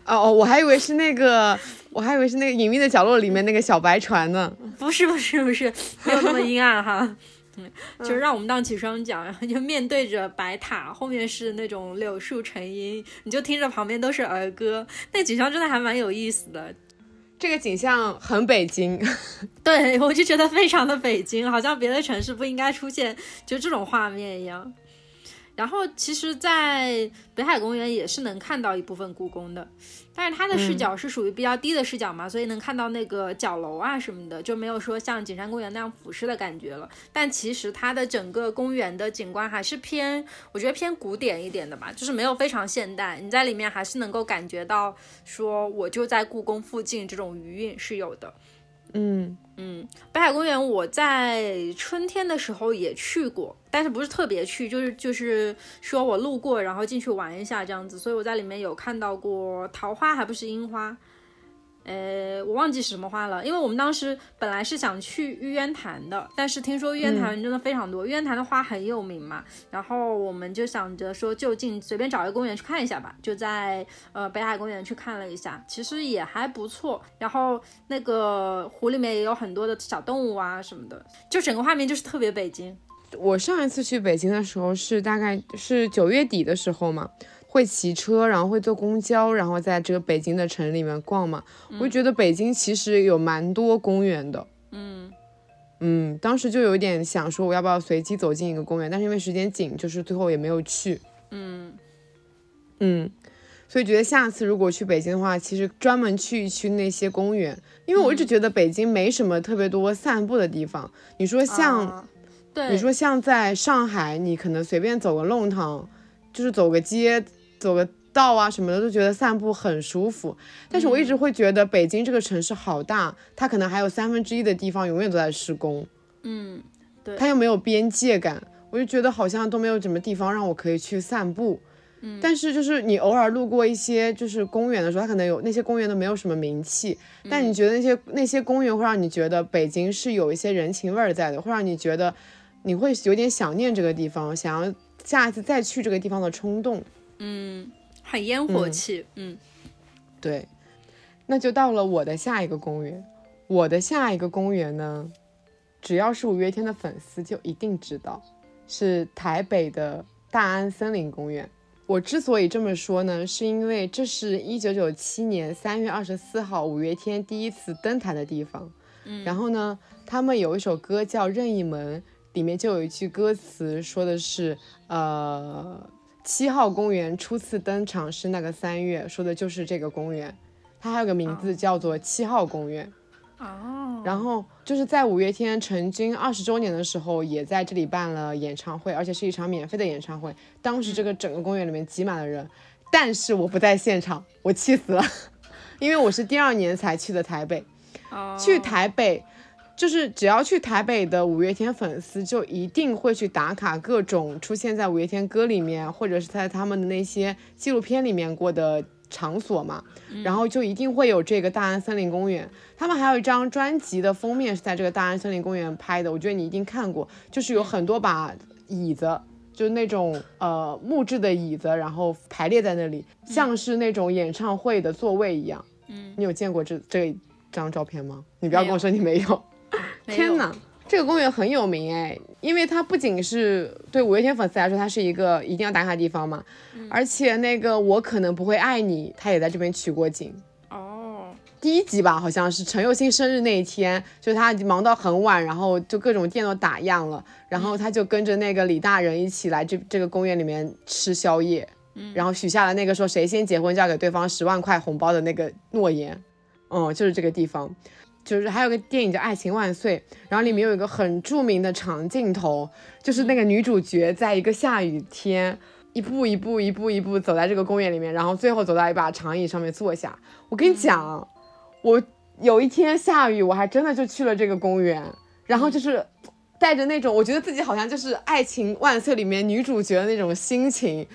哦哦，我还以为是那个，我还以为是那个隐秘的角落里面那个小白船呢。不是不是不是，没有那么阴暗哈。嗯，就是让我们荡起双桨，然后就面对着白塔，后面是那种柳树成荫，你就听着旁边都是儿歌，那景象真的还蛮有意思的。这个景象很北京，对我就觉得非常的北京，好像别的城市不应该出现就这种画面一样。然后其实，在北海公园也是能看到一部分故宫的，但是它的视角是属于比较低的视角嘛，所以能看到那个角楼啊什么的，就没有说像景山公园那样俯视的感觉了。但其实它的整个公园的景观还是偏，我觉得偏古典一点的吧，就是没有非常现代。你在里面还是能够感觉到说我就在故宫附近这种余韵是有的。嗯嗯，北海公园我在春天的时候也去过，但是不是特别去，就是就是说我路过，然后进去玩一下这样子，所以我在里面有看到过桃花，还不是樱花。呃，我忘记是什么花了，因为我们当时本来是想去玉渊潭的，但是听说玉渊潭人真的非常多，玉渊潭的花很有名嘛，然后我们就想着说就近随便找一个公园去看一下吧，就在呃北海公园去看了一下，其实也还不错，然后那个湖里面也有很多的小动物啊什么的，就整个画面就是特别北京。我上一次去北京的时候是大概是九月底的时候嘛。会骑车，然后会坐公交，然后在这个北京的城里面逛嘛。我就觉得北京其实有蛮多公园的。嗯嗯，当时就有点想说，我要不要随机走进一个公园？但是因为时间紧，就是最后也没有去。嗯嗯，所以觉得下次如果去北京的话，其实专门去一去那些公园，因为我一直觉得北京没什么特别多散步的地方。你说像，对，你说像在上海，你可能随便走个弄堂，就是走个街。走个道啊什么的，都觉得散步很舒服。但是我一直会觉得北京这个城市好大，它可能还有三分之一的地方永远都在施工。嗯，对，它又没有边界感，我就觉得好像都没有什么地方让我可以去散步。嗯，但是就是你偶尔路过一些就是公园的时候，它可能有那些公园都没有什么名气，但你觉得那些那些公园会让你觉得北京是有一些人情味儿在的，会让你觉得你会有点想念这个地方，想要下一次再去这个地方的冲动。嗯，很烟火气。嗯，对，那就到了我的下一个公园。我的下一个公园呢，只要是五月天的粉丝就一定知道，是台北的大安森林公园。我之所以这么说呢，是因为这是一九九七年三月二十四号五月天第一次登台的地方。嗯，然后呢，他们有一首歌叫《任意门》，里面就有一句歌词说的是，呃，七号公园初次登场是那个三月，说的就是这个公园。它还有个名字叫做七号公园。哦，然后就是在五月天成军二十周年的时候，也在这里办了演唱会，而且是一场免费的演唱会。当时这个整个公园里面挤满了人，但是我不在现场，我气死了，因为我是第二年才去的台北。去台北，就是只要去台北的五月天粉丝，就一定会去打卡各种出现在五月天歌里面，或者是在他们的那些纪录片里面过的。场所嘛，然后就一定会有这个大安森林公园。他们还有一张专辑的封面是在这个大安森林公园拍的，我觉得你一定看过，就是有很多把椅子，就是那种呃木质的椅子，然后排列在那里，像是那种演唱会的座位一样。嗯，你有见过这这张照片吗？你不要跟我说你没有。天哪！这个公园很有名哎，因为它不仅是对五月天粉丝来说，它是一个一定要打卡的地方嘛，而且那个我可能不会爱你，他也在这边取过景。哦，第一集吧，好像是陈佑新生日那一天，就是他忙到很晚，然后就各种店都打烊了，然后他就跟着那个李大人一起来这这个公园里面吃宵夜，然后许下了那个说谁先结婚就要给对方十万块红包的那个诺言。嗯，就是这个地方。就是还有个电影叫《爱情万岁》，然后里面有一个很著名的长镜头，就是那个女主角在一个下雨天，一步一步一步一步走在这个公园里面，然后最后走到一把长椅上面坐下。我跟你讲，我有一天下雨，我还真的就去了这个公园，然后就是带着那种我觉得自己好像就是《爱情万岁》里面女主角的那种心情，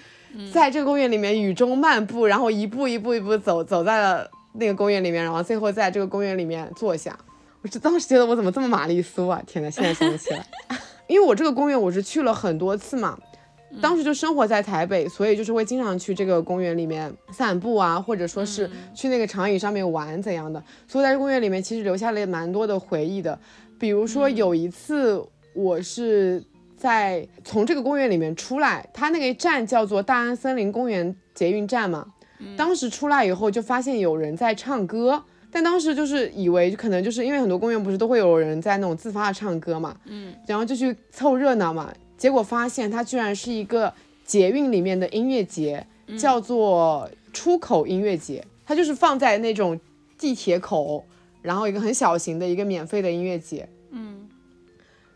在这个公园里面雨中漫步，然后一步一步一步走，走在了。那个公园里面，然后最后在这个公园里面坐下，我就当时觉得我怎么这么玛丽苏啊！天呐，现在想起来，因为我这个公园我是去了很多次嘛，当时就生活在台北，所以就是会经常去这个公园里面散步啊，或者说是去那个长椅上面玩怎样的，所以在这公园里面其实留下了蛮多的回忆的。比如说有一次，我是在从这个公园里面出来，它那个站叫做大安森林公园捷运站嘛。当时出来以后就发现有人在唱歌，但当时就是以为可能就是因为很多公园不是都会有人在那种自发的唱歌嘛，嗯，然后就去凑热闹嘛，结果发现它居然是一个捷运里面的音乐节，叫做出口音乐节，它就是放在那种地铁口，然后一个很小型的一个免费的音乐节，嗯，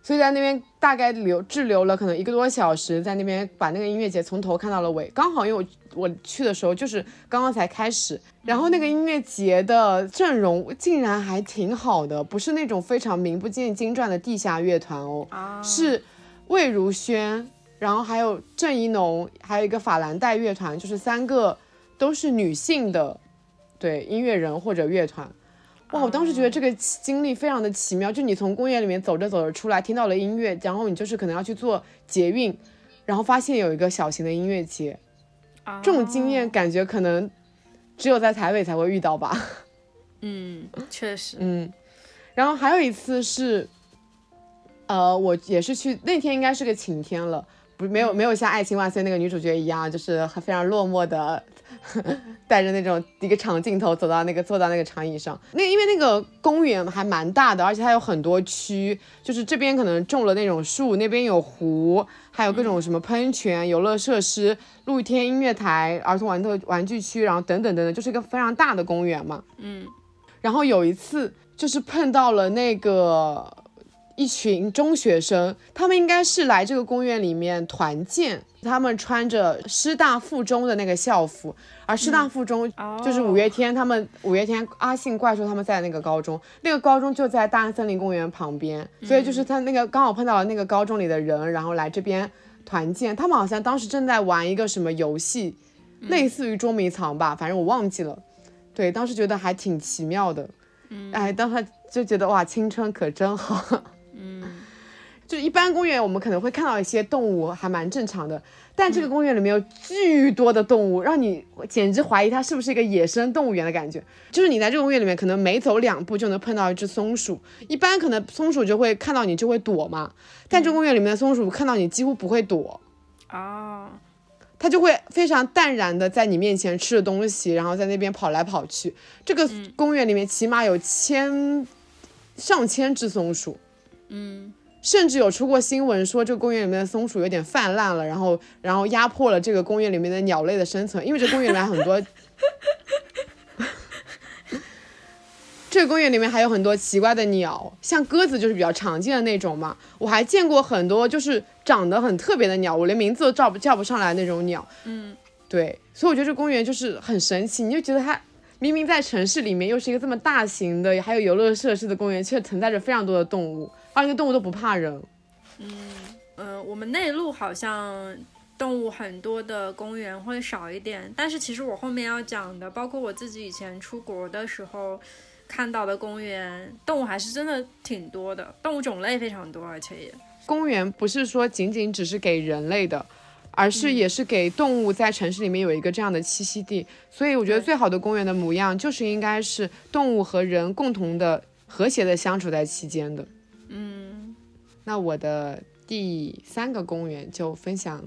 所以在那边大概留滞留了可能一个多小时，在那边把那个音乐节从头看到了尾，刚好因为我。我去的时候就是刚刚才开始，然后那个音乐节的阵容竟然还挺好的，不是那种非常名不见经传的地下乐团哦，是魏如萱，然后还有郑怡农，还有一个法兰黛乐团，就是三个都是女性的，对音乐人或者乐团。哇，我当时觉得这个经历非常的奇妙，就你从公园里面走着走着出来，听到了音乐，然后你就是可能要去做捷运，然后发现有一个小型的音乐节。这种经验感觉可能只有在台北才会遇到吧。嗯，确实。嗯，然后还有一次是，呃，我也是去那天应该是个晴天了，不没有没有像《爱情万岁》那个女主角一样，就是非常落寞的。带着那种一个长镜头走到那个坐到那个长椅上，那因为那个公园还蛮大的，而且它有很多区，就是这边可能种了那种树，那边有湖，还有各种什么喷泉、游乐设施、露天音乐台、儿童玩的玩具区，然后等等等等，就是一个非常大的公园嘛。嗯，然后有一次就是碰到了那个一群中学生，他们应该是来这个公园里面团建，他们穿着师大附中的那个校服，而师大附中就是五月天他们五月天阿信怪兽他们在那个高中，那个高中就在大安森林公园旁边，所以就是他那个刚好碰到了那个高中里的人，然后来这边团建，他们好像当时正在玩一个什么游戏，类似于捉迷藏吧，反正我忘记了，对，当时觉得还挺奇妙的，嗯，哎，当时就觉得哇，青春可真好。嗯，就一般公园我们可能会看到一些动物，还蛮正常的。但这个公园里面有巨多的动物，让你简直怀疑它是不是一个野生动物园的感觉。就是你在这个公园里面，可能每走两步就能碰到一只松鼠。一般可能松鼠就会看到你就会躲嘛，但这个公园里面的松鼠看到你几乎不会躲。哦，它就会非常淡然的在你面前吃着东西，然后在那边跑来跑去。这个公园里面起码有千上千只松鼠。嗯。甚至有出过新闻说，这个公园里面的松鼠有点泛滥了，然后然后压迫了这个公园里面的鸟类的生存。因为这公园里面很多，这个公园里面还有很多奇怪的鸟，像鸽子就是比较常见的那种嘛。我还见过很多就是长得很特别的鸟，我连名字都叫不叫不上来那种鸟。嗯，对，所以我觉得这公园就是很神奇，你就觉得它明明在城市里面，又是一个这么大型的，还有游乐设施的公园，却存在着非常多的动物。而且动物都不怕人。嗯嗯，我们内陆好像动物很多的公园会少一点，但是其实我后面要讲的，包括我自己以前出国的时候看到的公园，动物还是真的挺多的，动物种类非常多，而且也公园不是说仅仅只是给人类的，而是也是给动物在城市里面有一个这样的栖息地。所以我觉得最好的公园的模样，就是应该是动物和人共同的和谐的相处在期间的。嗯，那我的第三个公园就分享。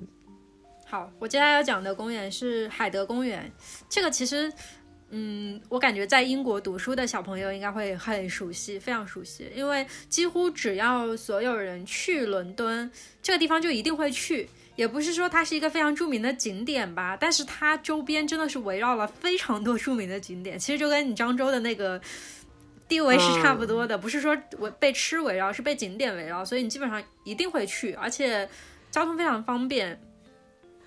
好，我接下来要讲的公园是海德公园。这个其实，嗯，我感觉在英国读书的小朋友应该会很熟悉，非常熟悉，因为几乎只要所有人去伦敦这个地方就一定会去。也不是说它是一个非常著名的景点吧，但是它周边真的是围绕了非常多著名的景点。其实就跟你漳州的那个。地位是差不多的，不是说我被吃围绕，是被景点围绕，所以你基本上一定会去，而且交通非常方便。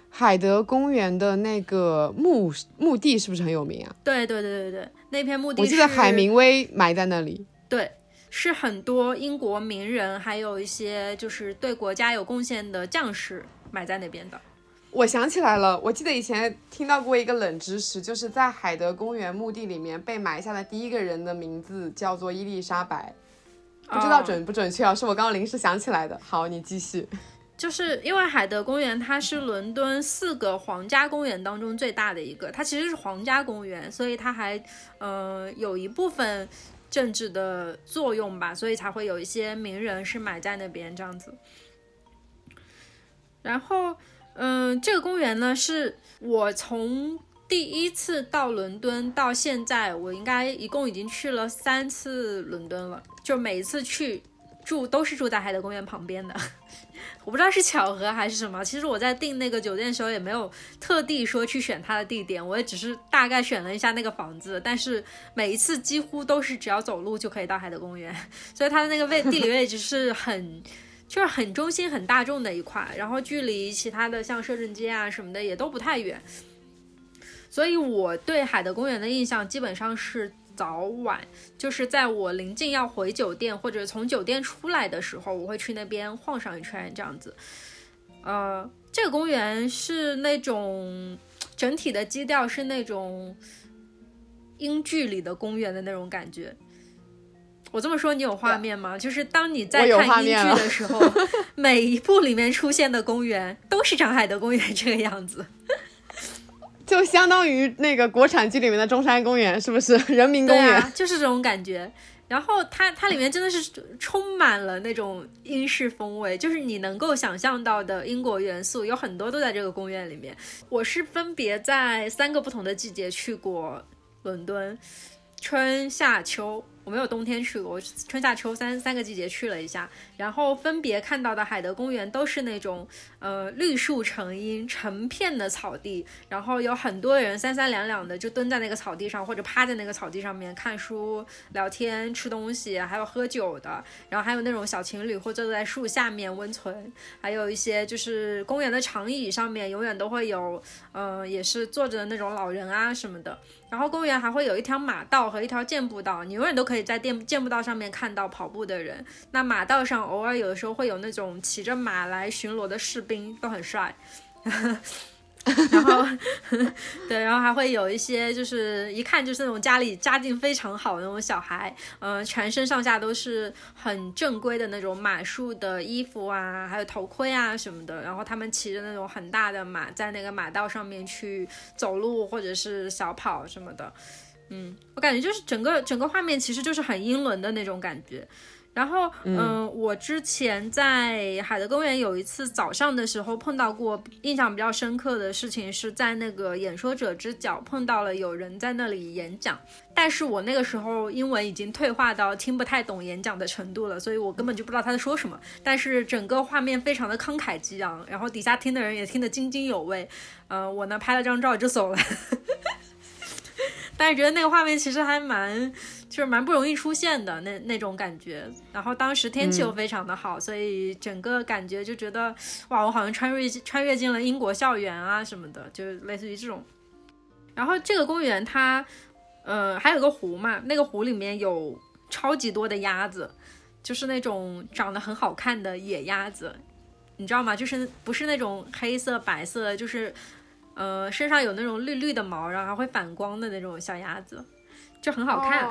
海德公园的那个墓墓地是不是很有名啊？对对对对对，那片墓地我记得海明威埋在那里。对，是很多英国名人，还有一些就是对国家有贡献的将士埋在那边的。我想起来了，我记得以前听到过一个冷知识，就是在海德公园墓地里面被埋下的第一个人的名字叫做伊丽莎白，不知道准不准确啊？是我刚刚临时想起来的。好，你继续。就是因为海德公园它是伦敦四个皇家公园当中最大的一个，它其实是皇家公园，所以它还呃有一部分政治的作用吧，所以才会有一些名人是埋在那边这样子。然后。嗯，这个公园呢，是我从第一次到伦敦到现在，我应该一共已经去了三次伦敦了。就每一次去住都是住在海德公园旁边的，我不知道是巧合还是什么。其实我在订那个酒店的时候也没有特地说去选它的地点，我也只是大概选了一下那个房子。但是每一次几乎都是只要走路就可以到海德公园，所以它的那个位地理位置是很。就是很中心、很大众的一块，然后距离其他的像摄政街啊什么的也都不太远，所以我对海德公园的印象基本上是早晚，就是在我临近要回酒店或者从酒店出来的时候，我会去那边晃上一圈这样子。呃，这个公园是那种整体的基调是那种英剧里的公园的那种感觉。我这么说，你有画面吗？就是当你在看英剧的时候，每一部里面出现的公园都是长海德公园这个样子，就相当于那个国产剧里面的中山公园，是不是？人民公园就是这种感觉。然后它它里面真的是充满了那种英式风味，就是你能够想象到的英国元素有很多都在这个公园里面。我是分别在三个不同的季节去过伦敦，春夏秋。我没有冬天去过，我春夏秋三三个季节去了一下，然后分别看到的海德公园都是那种呃绿树成荫、成片的草地，然后有很多人三三两两的就蹲在那个草地上或者趴在那个草地上面看书、聊天、吃东西，还有喝酒的，然后还有那种小情侣或坐在树下面温存，还有一些就是公园的长椅上面永远都会有呃也是坐着的那种老人啊什么的。然后公园还会有一条马道和一条健步道，你永远都可以在健健步道上面看到跑步的人。那马道上偶尔有的时候会有那种骑着马来巡逻的士兵，都很帅。然后，对，然后还会有一些，就是一看就是那种家里家境非常好的那种小孩，嗯，全身上下都是很正规的那种马术的衣服啊，还有头盔啊什么的。然后他们骑着那种很大的马，在那个马道上面去走路或者是小跑什么的。嗯，我感觉就是整个整个画面其实就是很英伦的那种感觉。然后，嗯，我之前在海德公园有一次早上的时候碰到过，印象比较深刻的事情是在那个演说者之角碰到了有人在那里演讲，但是我那个时候英文已经退化到听不太懂演讲的程度了，所以我根本就不知道他在说什么。但是整个画面非常的慷慨激昂，然后底下听的人也听得津津有味。嗯，我呢拍了张照就走了，但是觉得那个画面其实还蛮。就是蛮不容易出现的那那种感觉，然后当时天气又非常的好，所以整个感觉就觉得哇，我好像穿越穿越进了英国校园啊什么的，就类似于这种。然后这个公园它，呃，还有个湖嘛，那个湖里面有超级多的鸭子，就是那种长得很好看的野鸭子，你知道吗？就是不是那种黑色白色，就是呃身上有那种绿绿的毛，然后还会反光的那种小鸭子。就很好看，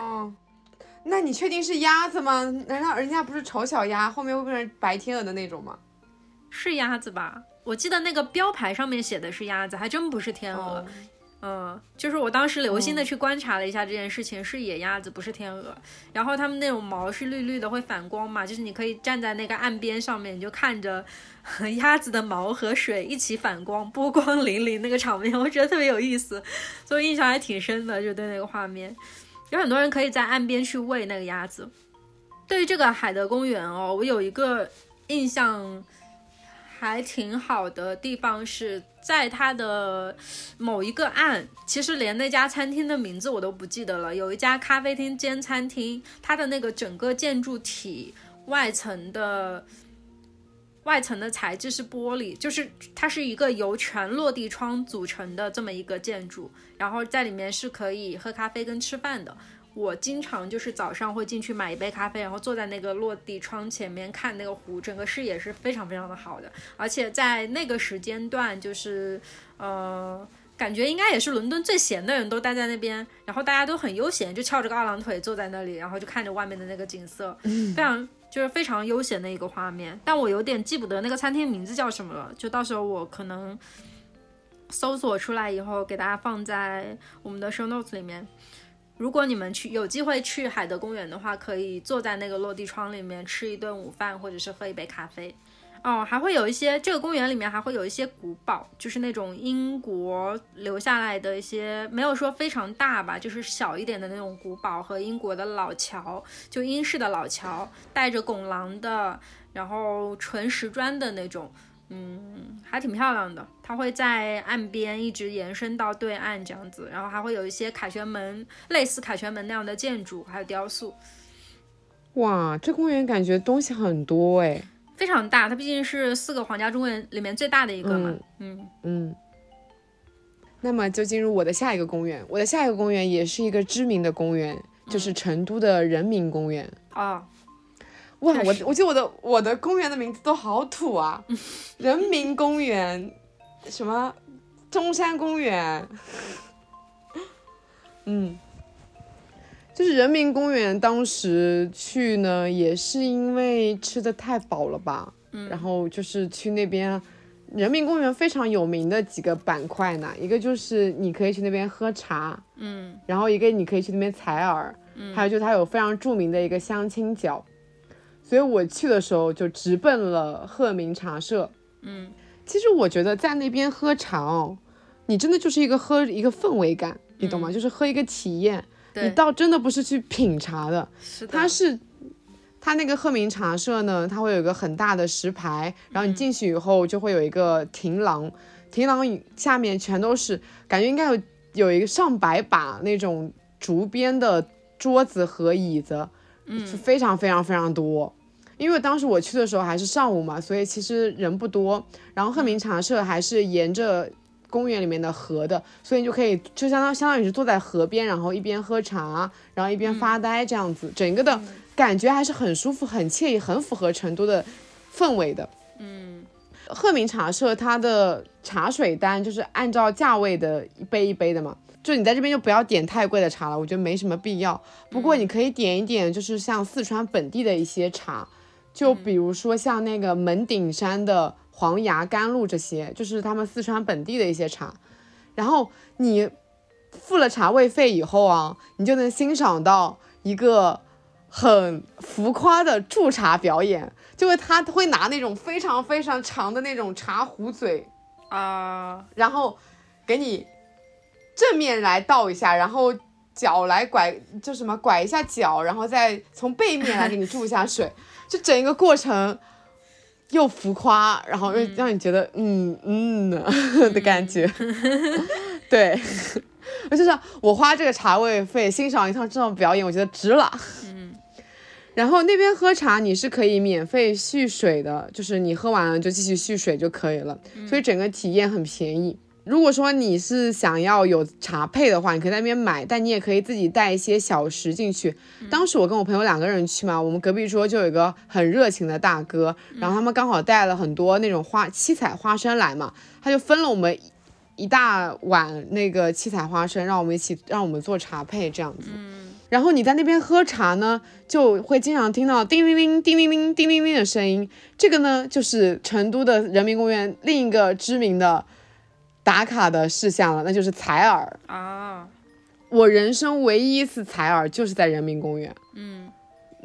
那你确定是鸭子吗？难道人家不是丑小鸭，后面会变成白天鹅的那种吗？是鸭子吧？我记得那个标牌上面写的是鸭子，还真不是天鹅。嗯，就是我当时留心的去观察了一下这件事情，是野鸭子，不是天鹅。然后它们那种毛是绿绿的，会反光嘛，就是你可以站在那个岸边上面，你就看着 鸭子的毛和水一起反光，波光粼粼那个场面，我觉得特别有意思，所以印象还挺深的，就对那个画面。有很多人可以在岸边去喂那个鸭子。对于这个海德公园哦，我有一个印象还挺好的地方是在它的某一个岸，其实连那家餐厅的名字我都不记得了。有一家咖啡厅兼餐厅，它的那个整个建筑体外层的。外层的材质是玻璃，就是它是一个由全落地窗组成的这么一个建筑，然后在里面是可以喝咖啡跟吃饭的。我经常就是早上会进去买一杯咖啡，然后坐在那个落地窗前面看那个湖，整个视野是非常非常的好的。而且在那个时间段，就是呃，感觉应该也是伦敦最闲的人都待在那边，然后大家都很悠闲，就翘着个二郎腿坐在那里，然后就看着外面的那个景色，非常。就是非常悠闲的一个画面，但我有点记不得那个餐厅名字叫什么了。就到时候我可能搜索出来以后，给大家放在我们的 show notes 里面。如果你们去有机会去海德公园的话，可以坐在那个落地窗里面吃一顿午饭，或者是喝一杯咖啡。哦，还会有一些这个公园里面还会有一些古堡，就是那种英国留下来的一些，没有说非常大吧，就是小一点的那种古堡和英国的老桥，就英式的老桥，带着拱廊的，然后纯石砖的那种，嗯，还挺漂亮的。它会在岸边一直延伸到对岸这样子，然后还会有一些凯旋门，类似凯旋门那样的建筑，还有雕塑。哇，这公园感觉东西很多哎。非常大，它毕竟是四个皇家公园里面最大的一个嘛。嗯嗯。那么就进入我的下一个公园，我的下一个公园也是一个知名的公园，就是成都的人民公园。啊，哇，我我记得我的我的公园的名字都好土啊，人民公园，什么中山公园，嗯。就是人民公园，当时去呢，也是因为吃的太饱了吧。嗯，然后就是去那边，人民公园非常有名的几个板块呢，一个就是你可以去那边喝茶，嗯，然后一个你可以去那边采耳，嗯，还有就是它有非常著名的一个相亲角，所以我去的时候就直奔了鹤鸣茶社，嗯，其实我觉得在那边喝茶哦，你真的就是一个喝一个氛围感，你懂吗？就是喝一个体验。对你倒真的不是去品茶的，是的，它是。它那个鹤鸣茶社呢，它会有一个很大的石牌，然后你进去以后就会有一个亭廊，亭廊下面全都是，感觉应该有有一个上百把那种竹编的桌子和椅子，嗯是非常非常非常多。因为当时我去的时候还是上午嘛，所以其实人不多。然后鹤鸣茶社还是沿着公园里面的河的，所以你就可以就相当相当于是坐在河边，然后一边喝茶，然后一边发呆这样子，整个的感觉还是很舒服、很惬意、很符合成都的氛围的。嗯。鹤鸣茶社它的茶水单就是按照价位的一杯一杯的嘛，就你在这边就不要点太贵的茶了，我觉得没什么必要。不过你可以点一点，就是像四川本地的一些茶，就比如说像那个门顶山的黄芽甘露这些，就是他们四川本地的一些茶。然后你付了茶位费以后啊，你就能欣赏到一个很浮夸的驻茶表演，就是他会拿那种非常非常长的那种茶壶嘴，啊，然后给你正面来倒一下，然后脚来拐，就什么拐一下脚，然后再从背面来给你注一下水，就整一个过程又浮夸，然后又让你觉得嗯嗯的感觉，对。我就是我花这个茶位费欣赏一趟这种表演，我觉得值了。嗯然后那边喝茶你是可以免费续水的，就是你喝完了就继续续水就可以了，所以整个体验很便宜。如果说你是想要有茶配的话，你可以在那边买，但你也可以自己带一些小食进去。当时我跟我朋友两个人去嘛，我们隔壁桌就有一个很热情的大哥，然后他们刚好带了很多那种花七彩花生来嘛，他就分了我们一大碗那个七彩花生，让我们一起让我们做茶配这样子。然后你在那边喝茶呢，就会经常听到叮铃铃、叮铃铃、叮铃铃的声音。这个呢，就是成都的人民公园另一个知名的打卡的事项了，那就是采耳。啊，我人生唯一一次采耳就是在人民公园。嗯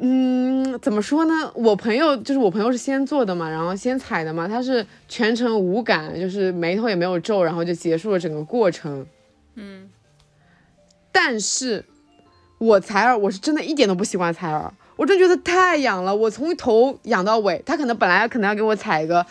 嗯，怎么说呢？我朋友就是我朋友是先做的嘛，然后先采的嘛，他是全程无感，就是眉头也没有皱，然后就结束了整个过程。嗯但是我采耳，我是真的一点都不喜欢采耳，我真觉得太痒了，我从头痒到尾。他可能本来可能要给我采个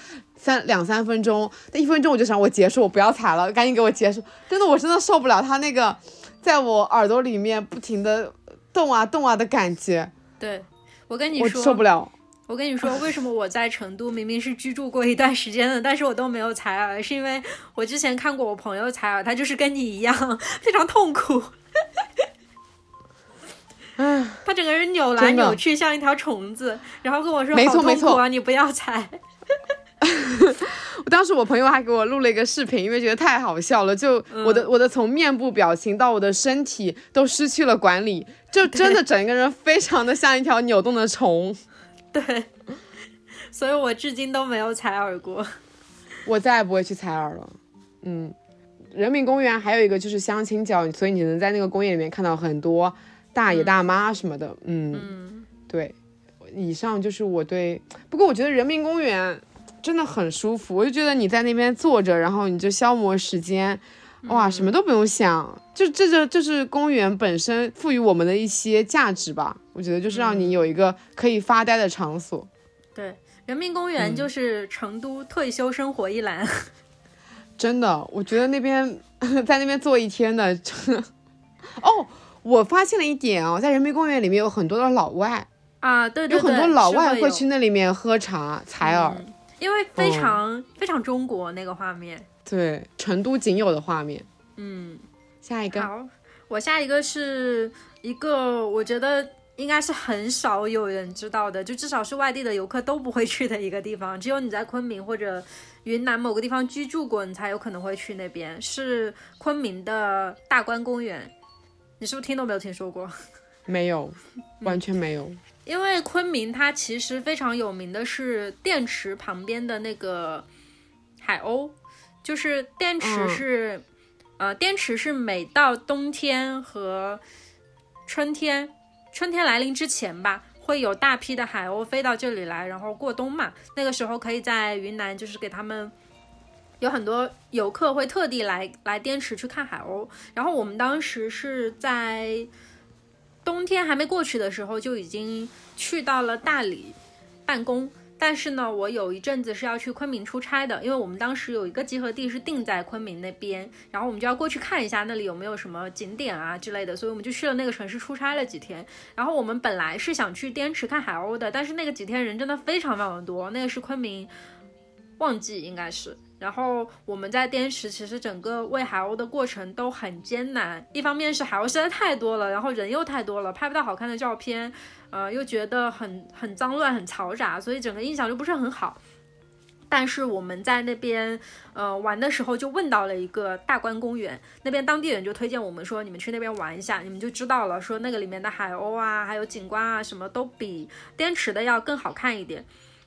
三两三分钟，但一分钟我就想我结束，我不要采了，赶紧给我结束。真的，我真的受不了他那个在我耳朵里面不停的动啊动啊的感觉，对，我跟你我说，受不了。我跟你说，为什么我在成都明明是居住过一段时间的，但是我都没有采耳，是因为我之前看过我朋友采耳，他就是跟你一样非常痛苦，唉，他整个人扭来扭去，像一条虫子，然后跟我说没错好痛苦没错啊，你不要采。当时我朋友还给我录了一个视频，因为觉得太好笑了，就我的、我的从面部表情到我的身体都失去了管理，就真的整个人非常的像一条扭动的虫。对，所以我至今都没有采耳过。我再也不会去采耳了。嗯，人民公园还有一个就是相亲角，所以你能在那个公园里面看到很多大爷大妈什么的。嗯，嗯，对。以上就是我对，不过我觉得人民公园真的很舒服，我就觉得你在那边坐着，然后你就消磨时间，哇，什么都不用想，就这就就是公园本身赋予我们的一些价值吧。我觉得就是让你有一个可以发呆的场所。对，人民公园就是成都退休生活一栏。真的，我觉得那边 在那边坐一天的，真的。哦，我发现了一点哦，在人民公园里面有很多的老外，啊，对对对有，很多老外会去那里面喝茶、采耳。嗯因为非常、非常中国那个画面。对，成都仅有的画面。嗯，下一个，好，我下一个是一个我觉得应该是很少有人知道的，就至少是外地的游客都不会去的一个地方，只有你在昆明或者云南某个地方居住过，你才有可能会去那边。是昆明的大观公园，你是不是听都没有听说过？没有，嗯完全没有。因为昆明它其实非常有名的是电池旁边的那个海鸥，就是电池嗯是，呃，电池是每到冬天和春天，春天来临之前吧，会有大批的海鸥飞到这里来，然后过冬嘛。那个时候可以在云南，就是给他们。有很多游客会特地来来滇池去看海鸥，然后我们当时是在冬天还没过去的时候就已经去到了大理办公。但是呢，我有一阵子是要去昆明出差的，因为我们当时有一个集合地是定在昆明那边，然后我们就要过去看一下那里有没有什么景点啊之类的，所以我们就去了那个城市出差了几天。然后我们本来是想去滇池看海鸥的，但是那个几天人真的非常非常的多，那个是昆明旺季应该是。然后我们在滇池，其实整个喂海鸥的过程都很艰难，一方面是海鸥实在太多了，然后人又太多了，拍不到好看的照片。呃，又觉得很很脏乱、很嘈杂，所以整个印象就不是很好。但是我们在那边呃玩的时候，就问到了一个大观公园，那边当地人就推荐我们说，你们去那边玩一下，你们就知道了，说那个里面的海鸥啊，还有景观啊，什么都比滇池的要更好看一点。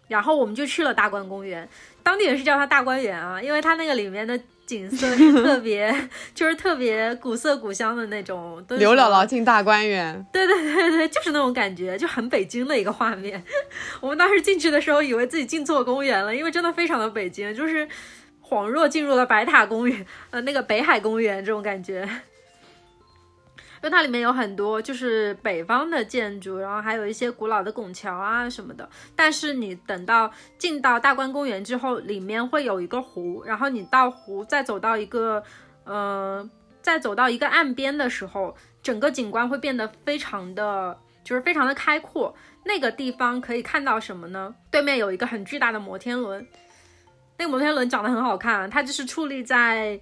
然后我们就去了大观公园，当地人是叫它大观园啊，因为它那个里面的。景色是特 别，就是特别古色古香的那种。刘姥姥进大观园。对对对对，就是那种感觉，就很北京的一个画面。我们当时进去的时候，以为自己进错公园了，因为真的非常的北京，就是恍若进入了白塔公园，呃，那个北海公园这种感觉。因为它里面有很多就是北方的建筑，然后还有一些古老的拱桥啊什么的。但是你等到进到大观公园之后，里面会有一个湖，然后你到湖再走到一个，呃，再走到一个岸边的时候，整个景观会变得非常的，就是非常的开阔。那个地方可以看到什么呢？对面有一个很巨大的摩天轮，那个摩天轮长得很好看，它就是矗立在。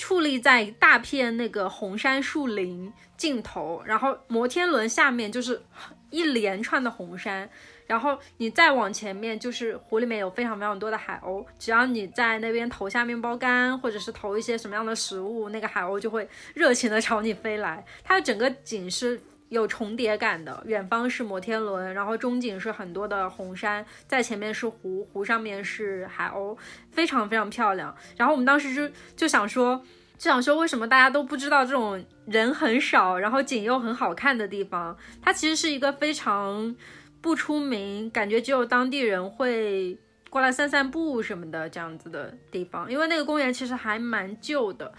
矗立在大片那个红杉树林镜头，然后摩天轮下面就是一连串的红山，然后你再往前面就是湖里面有非常非常多的海鸥，只要你在那边投下面包干或者是投一些什么样的食物，那个海鸥就会热情的朝你飞来，它的整个景是。有重叠感的，远方是摩天轮，然后中景是很多的红山，在前面是湖，湖上面是海鸥，非常非常漂亮。然后我们当时就就想说，就想说为什么大家都不知道这种人很少，然后景又很好看的地方？它其实是一个非常不出名，感觉只有当地人会过来散散步什么的这样子的地方。因为那个公园其实还蛮旧的。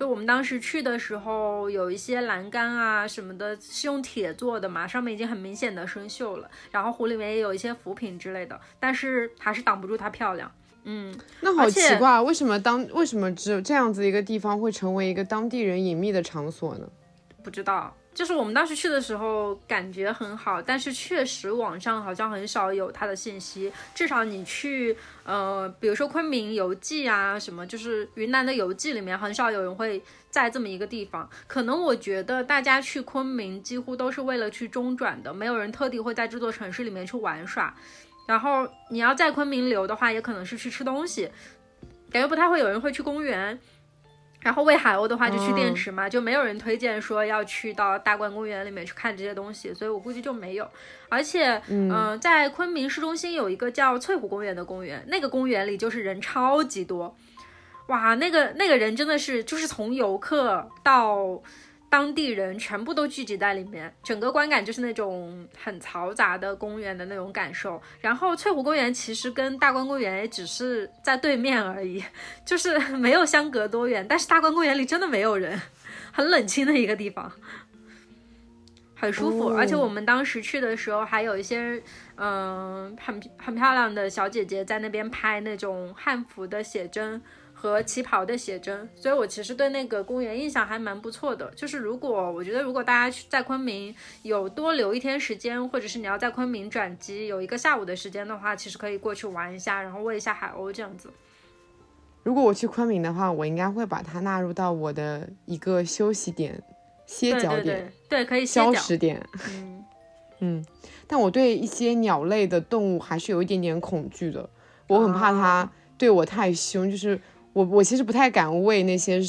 就我们当时去的时候，有一些栏杆啊什么的，是用铁做的嘛，上面已经很明显的生锈了。然后湖里面也有一些浮萍之类的，但是还是挡不住它漂亮。嗯，那好奇怪，为什么当为什么只有这样子一个地方会成为一个当地人隐秘的场所呢？不知道。就是我们当时去的时候感觉很好，但是确实网上好像很少有它的信息。至少你去，呃，比如说昆明游记啊，什么就是云南的游记里面，很少有人会在这么一个地方。可能我觉得大家去昆明几乎都是为了去中转的，没有人特地会在这座城市里面去玩耍。然后你要在昆明留的话，也可能是去吃东西，感觉不太会有人会去公园。然后喂海鸥的话就去滇池嘛，就没有人推荐说要去到大观公园里面去看这些东西，所以我估计就没有。而且，嗯，在昆明市中心有一个叫翠湖公园的公园，那个公园里就是人超级多，哇，那个那个人真的是就是从游客到。当地人全部都聚集在里面，整个观感就是那种很嘈杂的公园的那种感受。然后翠湖公园其实跟大观公园也只是在对面而已，就是没有相隔多远。但是大观公园里真的没有人，很冷清的一个地方，很舒服。而且我们当时去的时候，还有一些嗯很很漂亮的小姐姐在那边拍那种汉服的写真。和旗袍的写真，所以我其实对那个公园印象还蛮不错的。就是如果我觉得，如果大家去在昆明有多留一天时间，或者是你要在昆明转机有一个下午的时间的话，其实可以过去玩一下，然后喂一下海鸥这样子。如果我去昆明的话，我应该会把它纳入到我的一个休息点、歇脚点，对，可以消食点。嗯 嗯，但我对一些鸟类的动物还是有一点点恐惧的，我很怕它对我太凶，就是。我我其实不太敢喂那些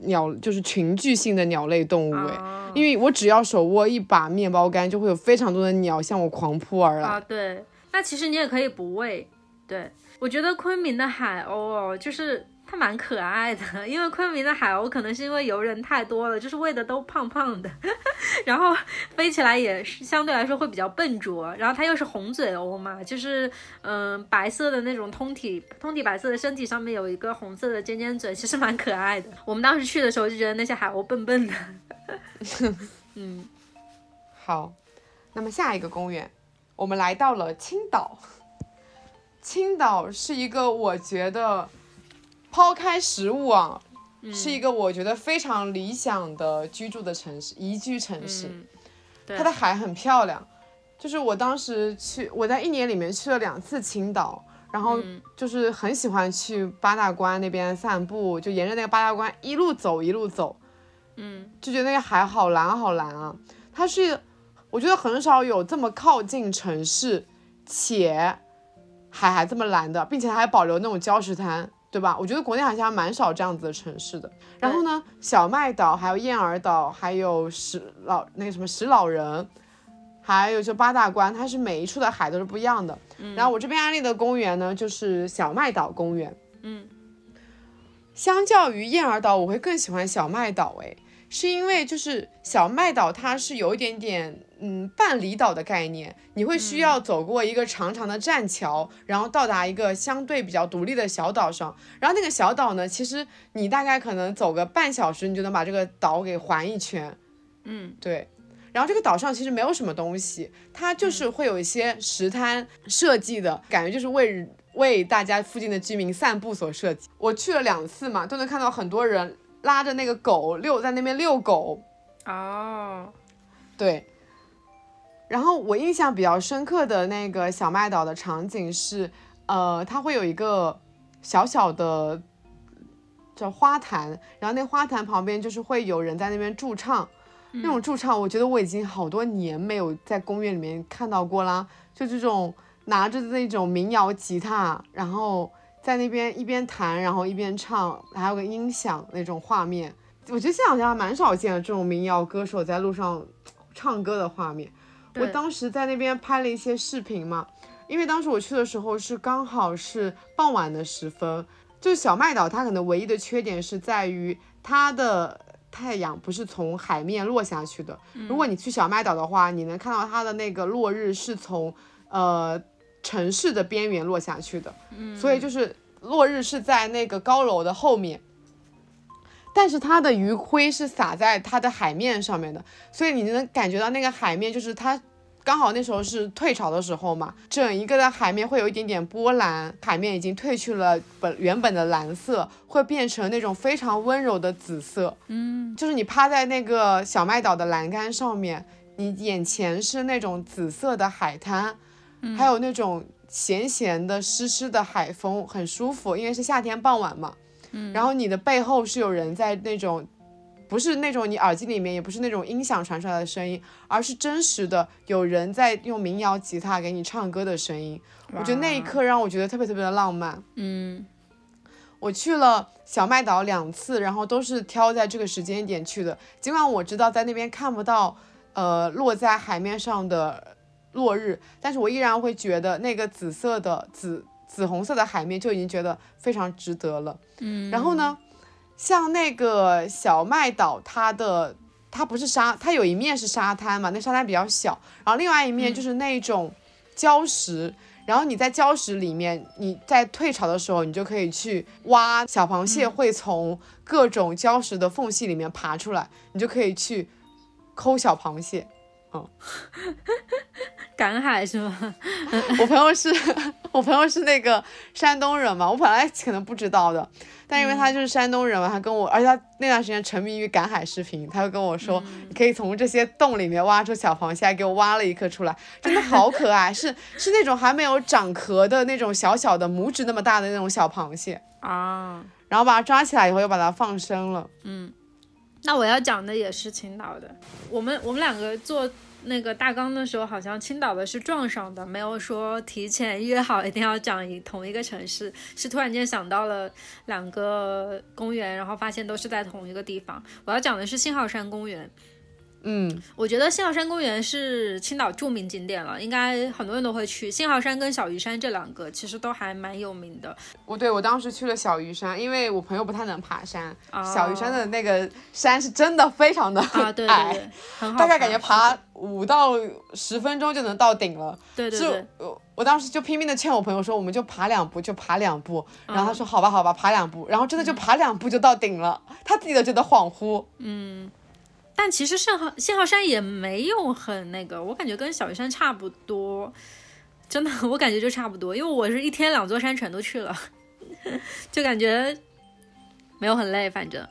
鸟，就是群聚性的鸟类动物哎，因为我只要手握一把面包干，就会有非常多的鸟向我狂扑而来。啊，对，那其实你也可以不喂。对我觉得昆明的海鸥哦，就是。它蛮可爱的，因为昆明的海鸥可能是因为游人太多了，就是喂的都胖胖的，然后飞起来也是相对来说会比较笨拙。然后它又是红嘴鸥嘛，就是嗯白色的那种通体通体白色的身体上面有一个红色的尖尖嘴，其实蛮可爱的。我们当时去的时候就觉得那些海鸥笨笨的。嗯，好，那么下一个公园，我们来到了青岛。青岛是一个我觉得抛开食物啊，是一个我觉得非常理想的居住的城市，宜居城市。它的海很漂亮，就是我当时去，我在一年里面去了两次青岛，然后就是很喜欢去八大关那边散步，就沿着那个八大关一路走一路走，嗯，就觉得那个海好蓝好蓝啊。它是，我觉得很少有这么靠近城市，且海还这么蓝的，并且还保留那种礁石滩，对吧？我觉得国内好像蛮少这样子的城市的。然后呢，小麦岛、还有燕儿岛、还有石老那个什么石老人，还有就八大关，它是每一处的海都是不一样的。然后我这边安利的公园呢，就是小麦岛公园。嗯，相较于燕儿岛，我会更喜欢小麦岛。哎。是因为就是小麦岛，它是有一点点嗯半离岛的概念，你会需要走过一个长长的栈桥，然后到达一个相对比较独立的小岛上。然后那个小岛呢，其实你大概可能走个半小时，你就能把这个岛给环一圈。嗯，对。然后这个岛上其实没有什么东西，它就是会有一些石滩设计的感觉，就是为为大家附近的居民散步所设计。我去了两次嘛，都能看到很多人。拉着那个狗遛在那边遛狗，哦，对。然后我印象比较深刻的那个小麦岛的场景是，呃，它会有一个小小的叫花坛，然后那花坛旁边就是会有人在那边驻唱，那种驻唱，我觉得我已经好多年没有在公园里面看到过啦，就这种拿着那种民谣吉他，然后。在那边一边弹，然后一边唱，还有个音响那种画面，我觉得现在好像还蛮少见的这种民谣歌手在路上唱歌的画面。我当时在那边拍了一些视频嘛，因为当时我去的时候是刚好是傍晚的时分，就是小麦岛它可能唯一的缺点是在于它的太阳不是从海面落下去的。如果你去小麦岛的话，你能看到它的那个落日是从呃。城市的边缘落下去的，嗯，所以就是落日是在那个高楼的后面，但是它的余晖是洒在它的海面上面的，所以你能感觉到那个海面就是它刚好那时候是退潮的时候嘛，整一个的海面会有一点点波澜，海面已经褪去了本原本的蓝色，会变成那种非常温柔的紫色，嗯，就是你趴在那个小麦岛的栏杆上面，你眼前是那种紫色的海滩。还有那种咸咸的、湿湿的海风，很舒服，因为是夏天傍晚嘛。嗯，然后你的背后是有人在那种，不是那种你耳机里面，也不是那种音响传出来的声音，而是真实的有人在用民谣吉他给你唱歌的声音。我觉得那一刻让我觉得特别特别的浪漫。嗯，我去了小麦岛两次，然后都是挑在这个时间点去的。尽管我知道在那边看不到，呃，落在海面上的。落日，但是我依然会觉得那个紫色的紫紫红色的海面就已经觉得非常值得了。嗯，然后呢，像那个小麦岛，它的它不是沙，它有一面是沙滩嘛，那沙滩比较小，然后另外一面就是那种礁石，然后你在礁石里面，你在退潮的时候，你就可以去挖小螃蟹，会从各种礁石的缝隙里面爬出来，你就可以去抠小螃蟹。哦，赶海是吗？我朋友是 我朋友是那个山东人嘛，我本来可能不知道的，但因为他就是山东人嘛，他跟我，而且他那段时间沉迷于赶海视频，他就跟我说，你可以从这些洞里面挖出小螃蟹，给我挖了一颗出来，真的好可爱，是是那种还没有长壳的那种小小的拇指那么大的那种小螃蟹。啊，然后把它抓起来以后又把它放生了，嗯。那我要讲的也是青岛的。我们我们两个做那个大纲的时候，好像青岛的是撞上的，没有说提前约好一定要讲一同一个城市。是突然间想到了两个公园，然后发现都是在同一个地方。我要讲的是信号山公园。嗯，我觉得信号山公园是青岛著名景点了，应该很多人都会去。信号山跟小鱼山这两个其实都还蛮有名的。我对我当时去了小鱼山，因为我朋友不太能爬山，小鱼山的那个山是真的非常的矮，对对对，大概感觉爬五到十分钟就能到顶了。对对对，我我当时就拼命的劝我朋友说，我们就爬两步，就爬两步。然后他说好吧好吧，爬两步，然后真的就爬两步就到顶了，他自己都觉得恍惚。嗯。但其实信号信号山也没有很那个，我感觉跟小鱼山差不多，真的，我感觉就差不多，因为我是一天两座山全都去了，就感觉没有很累，反正。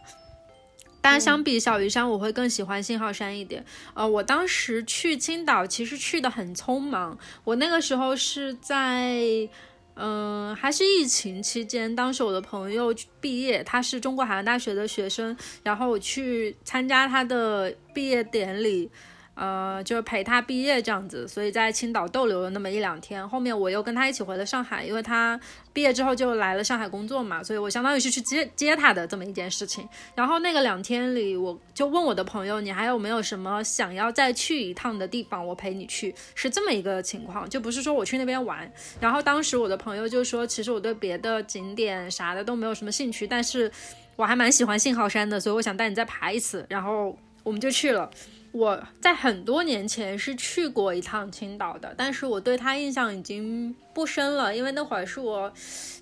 但相比小鱼山，我会更喜欢信号山一点。呃，我当时去青岛其实去的很匆忙，我那个时候是在。嗯，还是疫情期间，当时我的朋友毕业，他是中国海洋大学的学生，然后我去参加他的毕业典礼。呃，就是陪他毕业这样子，所以在青岛逗留了那么一两天。后面我又跟他一起回了上海，因为他毕业之后就来了上海工作嘛，所以我相当于是去接接他的这么一件事情。然后那个两天里，我就问我的朋友，你还有没有什么想要再去一趟的地方，我陪你去，是这么一个情况，就不是说我去那边玩。然后当时我的朋友就说，其实我对别的景点啥的都没有什么兴趣，但是我还蛮喜欢信号山的，所以我想带你再爬一次。然后我们就去了。我在很多年前是去过一趟青岛的，但是我对他印象已经不深了，因为那会儿是我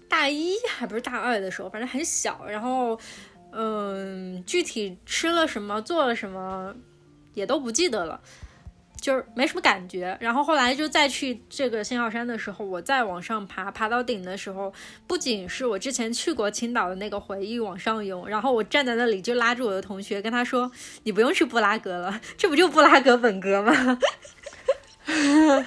大一还不是大二的时候，反正很小。然后，嗯，具体吃了什么，做了什么，也都不记得了。就是没什么感觉，然后后来就再去这个信号山的时候，我再往上爬，爬到顶的时候，不仅是我之前去过青岛的那个回忆往上涌，然后我站在那里就拉住我的同学跟他说：“你不用去布拉格了，这不就布拉格本格吗？”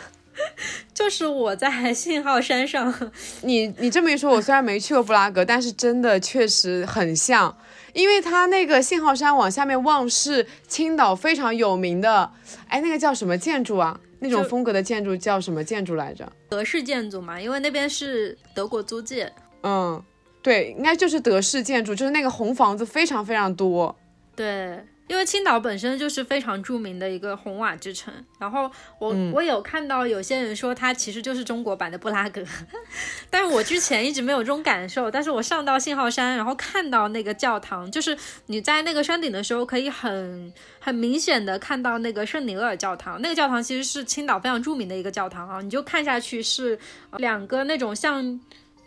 就是我在信号山上，你你这么一说，我虽然没去过布拉格，但是真的确实很像。因为它那个信号山往下面望是青岛非常有名的，哎，那个叫什么建筑啊？那种风格的建筑叫什么建筑来着？德式建筑嘛，因为那边是德国租界。嗯，对，应该就是德式建筑，就是那个红房子非常非常多。对。因为青岛本身就是非常著名的一个红瓦之城，然后我我有看到有些人说它其实就是中国版的布拉格，但是我之前一直没有这种感受，但是我上到信号山，然后看到那个教堂，就是你在那个山顶的时候，可以很很明显的看到那个圣尼厄尔教堂，那个教堂其实是青岛非常著名的一个教堂啊，你就看下去是两个那种像。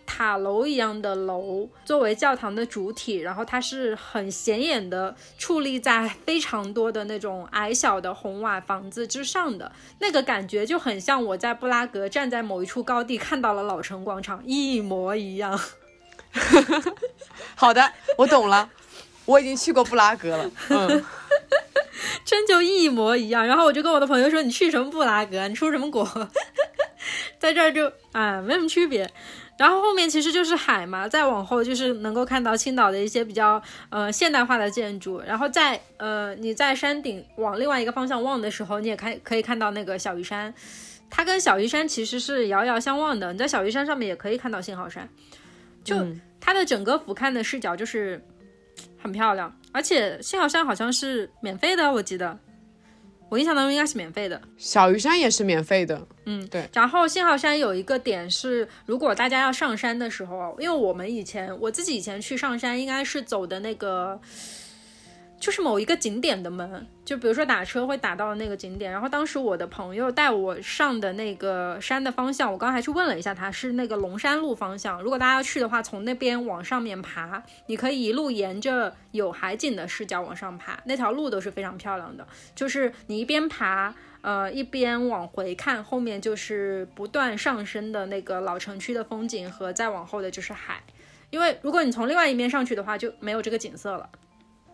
塔楼一样的楼作为教堂的主体，然后它是很显眼的矗立在非常多的那种矮小的红瓦房子之上的那个感觉，就很像我在布拉格站在某一处高地看到了老城广场一模一样。好的，我懂了，我已经去过布拉格了，嗯，真就一模一样。然后我就跟我的朋友说：“你去什么布拉格？你出什么国？在这儿就啊，没什么区别。”然后后面其实就是海嘛，再往后就是能够看到青岛的一些比较呃现代化的建筑，然后在呃你在山顶往另外一个方向望的时候，你也看可以看到那个小鱼山，它跟小鱼山其实是遥遥相望的。你在小鱼山上面也可以看到信号山，就它的整个俯瞰的视角就是很漂亮，而且信号山好像是免费的，我记得。我印象当中应该是免费的，小鱼山也是免费的，嗯，对。然后信号山有一个点是，如果大家要上山的时候，因为我们以前我自己以前去上山，应该是走的那个。就是某一个景点的门，就比如说打车会打到那个景点，然后当时我的朋友带我上的那个山的方向，我刚还去问了一下，他是那个龙山路方向。如果大家要去的话，从那边往上面爬，你可以一路沿着有海景的视角往上爬，那条路都是非常漂亮的。就是你一边爬，呃，一边往回看，后面就是不断上升的那个老城区的风景和再往后的就是海。因为如果你从另外一面上去的话，就没有这个景色了。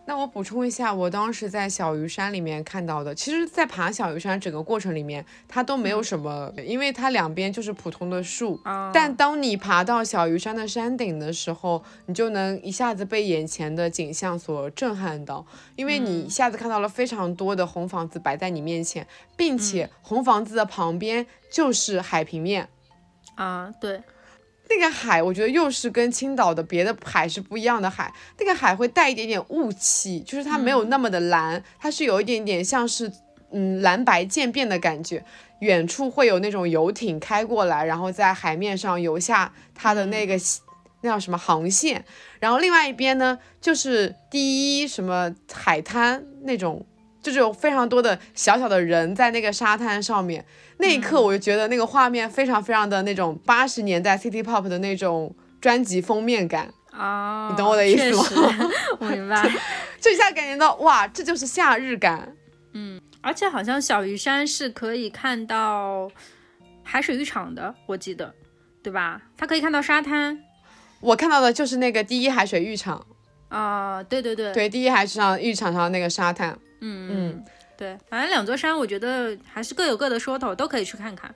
那我补充一下，我当时在小鱼山里面看到的，其实，在爬小鱼山整个过程里面，它都没有什么，因为它两边就是普通的树。但当你爬到小鱼山的山顶的时候，你就能一下子被眼前的景象所震撼到，因为你一下子看到了非常多的红房子摆在你面前，并且红房子的旁边就是海平面。啊，对。那个海，我觉得又是跟青岛的别的海是不一样的海。那个海会带一点点雾气，就是它没有那么的蓝，它是有一点点像是嗯蓝白渐变的感觉。远处会有那种游艇开过来，然后在海面上游下它的那个那叫什么航线。然后另外一边呢，就是第一什么海滩那种。就是有非常多的小小的人在那个沙滩上面，那一刻我就觉得那个画面非常非常的那种八十年代 City Pop 的那种专辑封面感啊，你懂我的意思吗？我 明白，就一下感觉到哇，这就是夏日感。嗯，而且好像小鱼山是可以看到海水浴场的，我记得，对吧？它可以看到沙滩。我看到的就是那个第一海水浴场。啊，对对对，对，第一海水上浴场上那个沙滩。嗯嗯，对，反正两座山，我觉得还是各有各的说头，都可以去看看。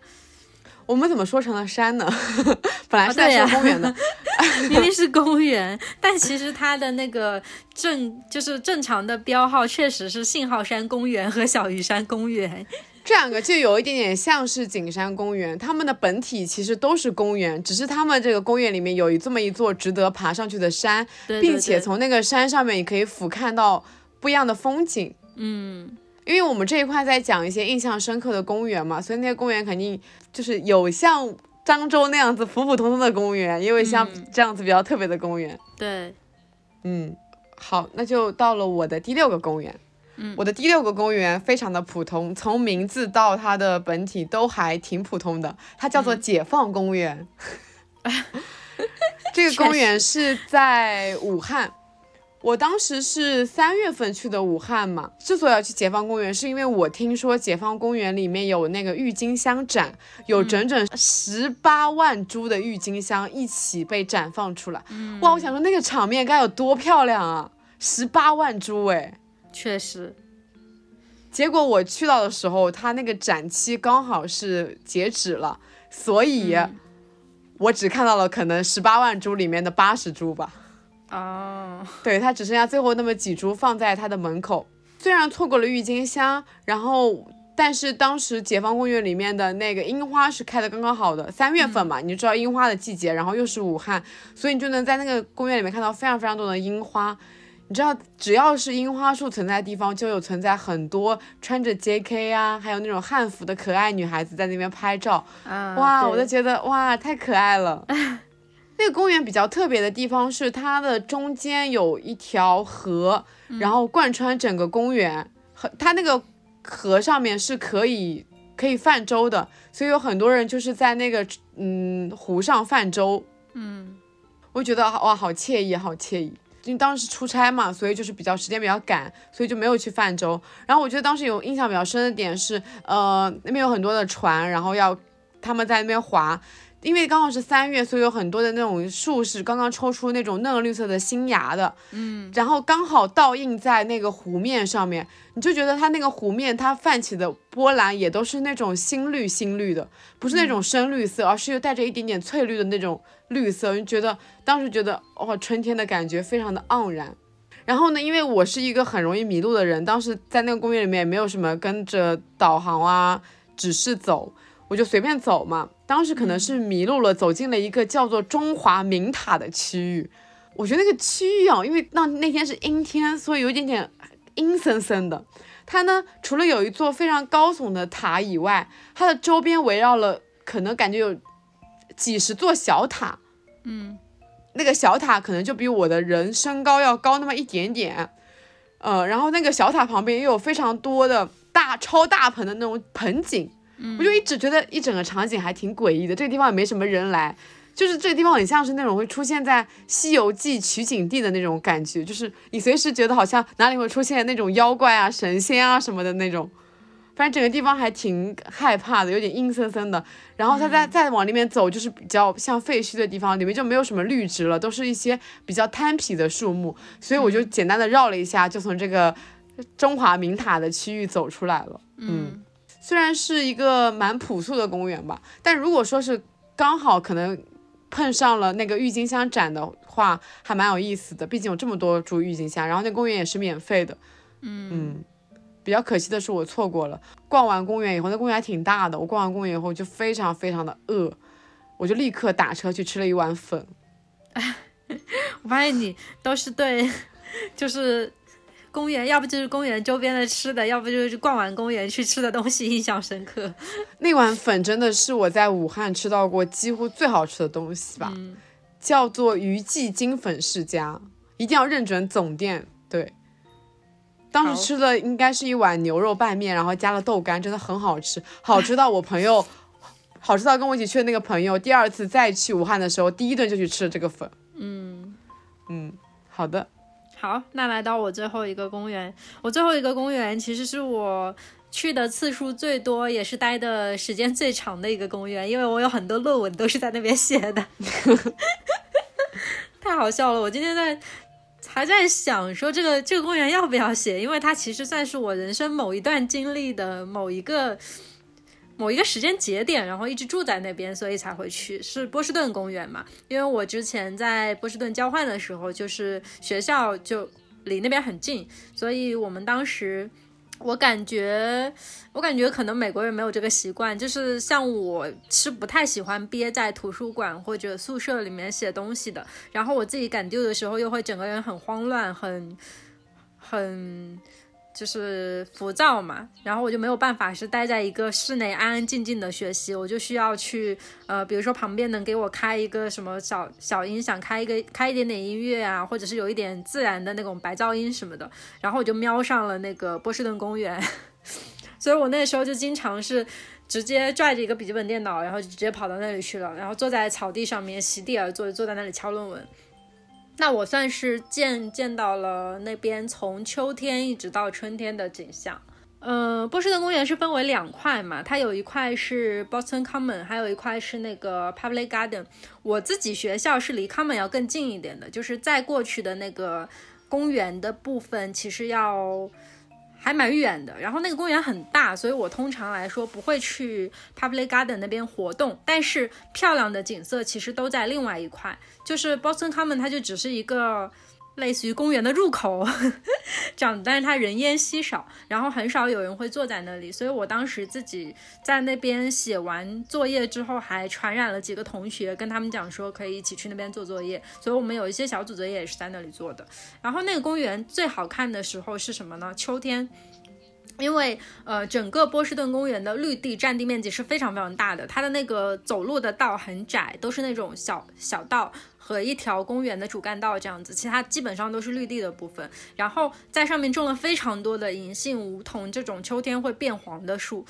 我们怎么说成了山呢？本来是在说公园的，明明是公园，但其实它的那个正就是正常的标号确实是信号山公园和小鱼山公园，这两个就有一点点像是景山公园，它们的本体其实都是公园，只是他们这个公园里面有一这么一座值得爬上去的山，并且从那个山上面你可以俯瞰到不一样的风景。嗯。因为我们这一块在讲一些印象深刻的公园嘛，所以那些公园肯定就是有像漳州那样子普普通通的公园，也有像这样子比较特别的公园。对，嗯，好，那就到了我的第六个公园。嗯，我的第六个公园非常的普通，从名字到它的本体都还挺普通的，它叫做解放公园。这个公园是在武汉。我当时是三月份去的武汉嘛，之所以要去解放公园，是因为我听说解放公园里面有那个郁金香展，有整整十八万株的郁金香一起被绽放出来。哇，我想说那个场面该有多漂亮啊！十八万株，哎，确实。结果我去到的时候，它那个展期刚好是截止了，所以我只看到了可能十八万株里面的八十株吧。哦，对，它只剩下最后那么几株放在它的门口。虽然错过了郁金香，然后但是当时解放公园里面的那个樱花是开的刚刚好的，三月份嘛，你就知道樱花的季节，然后又是武汉，所以你就能在那个公园里面看到非常非常多的樱花。你知道，只要是樱花树存在的地方，就有存在很多穿着 JK 啊，还有那种汉服的可爱女孩子在那边拍照。哇，我都觉得哇，太可爱了。那个公园比较特别的地方是，它的中间有一条河，然后贯穿整个公园。和它那个河上面是可以可以泛舟的，所以有很多人就是在那个嗯湖上泛舟。嗯，我觉得哇，好惬意，好惬意。因为当时出差嘛，所以就是比较时间比较赶，所以就没有去泛舟。然后我觉得当时有印象比较深的点是，呃，那边有很多的船，然后要他们在那边划。因为刚好是三月，所以有很多的那种树是刚刚抽出那种嫩绿色的新芽的，嗯，然后刚好倒映在那个湖面上面，你就觉得它那个湖面它泛起的波澜也都是那种新绿新绿的，不是那种深绿色，而是又带着一点点翠绿的那种绿色，就觉得当时觉得哇，春天的感觉非常的盎然。然后呢，因为我是一个很容易迷路的人，当时在那个公园里面也没有什么跟着导航啊，指示走。我就随便走嘛，当时可能是迷路了，走进了一个叫做中华明塔的区域。我觉得那个区域啊，因为那那天是阴天，所以有一点点阴森森的。它呢，除了有一座非常高耸的塔以外，它的周边围绕了可能感觉有几十座小塔。嗯，那个小塔可能就比我的人身高要高那么一点点。呃，然后那个小塔旁边也有非常多的大超大盆的那种盆景。我就一直觉得一整个场景还挺诡异的，这个地方也没什么人来，就是这个地方很像是那种会出现在《西游记》取景地的那种感觉，就是你随时觉得好像哪里会出现那种妖怪啊、神仙啊什么的那种，反正整个地方还挺害怕的，有点阴森森的。然后他再再往里面走，就是比较像废墟的地方，里面就没有什么绿植了，都是一些比较摊皮的树木，所以我就简单的绕了一下，就从这个中华明塔的区域走出来了。嗯。虽然是一个蛮朴素的公园吧，但如果说是刚好可能碰上了那个郁金香展的话，还蛮有意思的。毕竟有这么多株郁金香，然后那公园也是免费的。嗯嗯，比较可惜的是我错过了。逛完公园以后，那公园还挺大的。我逛完公园以后就非常非常的饿，我就立刻打车去吃了一碗粉。我发现你都是对，就是。公园，要不就是公园周边的吃的，要不就是逛完公园去吃的东西，印象深刻。那碗粉真的是我在武汉吃到过几乎最好吃的东西吧，叫做余记金粉世家，一定要认准总店。对，当时吃的应该是一碗牛肉拌面，然后加了豆干，真的很好吃，好吃到我朋友，好吃到跟我一起去的那个朋友，第二次再去武汉的时候，第一顿就去吃了这个粉。嗯嗯，好的。好，那来到我最后一个公园，我最后一个公园其实是我去的次数最多，也是待的时间最长的一个公园，因为我有很多论文都是在那边写的，太好笑了。我今天在还在想说这个这个公园要不要写，因为它其实算是我人生某一段经历的某一个。某一个时间节点，然后一直住在那边，所以才会去。是波士顿公园嘛？因为我之前在波士顿交换的时候，就是学校就离那边很近，所以我们当时，我感觉，我感觉可能美国人没有这个习惯，就是像我是不太喜欢憋在图书馆或者宿舍里面写东西的。然后我自己赶丢的时候，又会整个人很慌乱，很很。就是浮躁嘛，然后我就没有办法是待在一个室内安安静静的学习，我就需要去呃，比如说旁边能给我开一个什么小小音响，开一个开一点点音乐啊，或者是有一点自然的那种白噪音什么的，然后我就瞄上了那个波士顿公园，所以我那时候就经常是直接拽着一个笔记本电脑，然后就直接跑到那里去了，然后坐在草地上面席地而坐，坐在那里敲论文。那我算是见见到了那边从秋天一直到春天的景象。嗯，波士顿公园是分为两块嘛，它有一块是 Boston Common，还有一块是那个 Public Garden。我自己学校是离 Common 要更近一点的，就是在过去的那个公园的部分，其实要。还蛮远的，然后那个公园很大，所以我通常来说不会去 Public Garden 那边活动。但是漂亮的景色其实都在另外一块，就是 Boston Common，它就只是一个。类似于公园的入口 这样，但是它人烟稀少，然后很少有人会坐在那里，所以我当时自己在那边写完作业之后，还传染了几个同学，跟他们讲说可以一起去那边做作业，所以我们有一些小组作业也是在那里做的。然后那个公园最好看的时候是什么呢？秋天，因为呃整个波士顿公园的绿地占地面积是非常非常大的，它的那个走路的道很窄，都是那种小小道。和一条公园的主干道这样子，其他基本上都是绿地的部分。然后在上面种了非常多的银杏、梧桐这种秋天会变黄的树，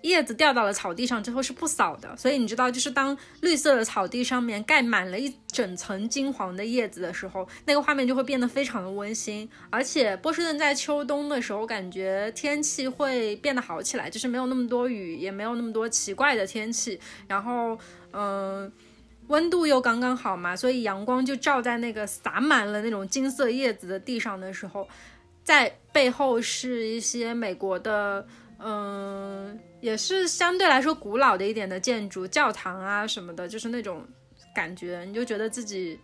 叶子掉到了草地上之后是不扫的。所以你知道，就是当绿色的草地上面盖满了一整层金黄的叶子的时候，那个画面就会变得非常的温馨。而且波士顿在秋冬的时候，感觉天气会变得好起来，就是没有那么多雨，也没有那么多奇怪的天气。然后，嗯。温度又刚刚好嘛，所以阳光就照在那个洒满了那种金色叶子的地上的时候，在背后是一些美国的，嗯，也是相对来说古老的一点的建筑，教堂啊什么的，就是那种感觉，你就觉得自己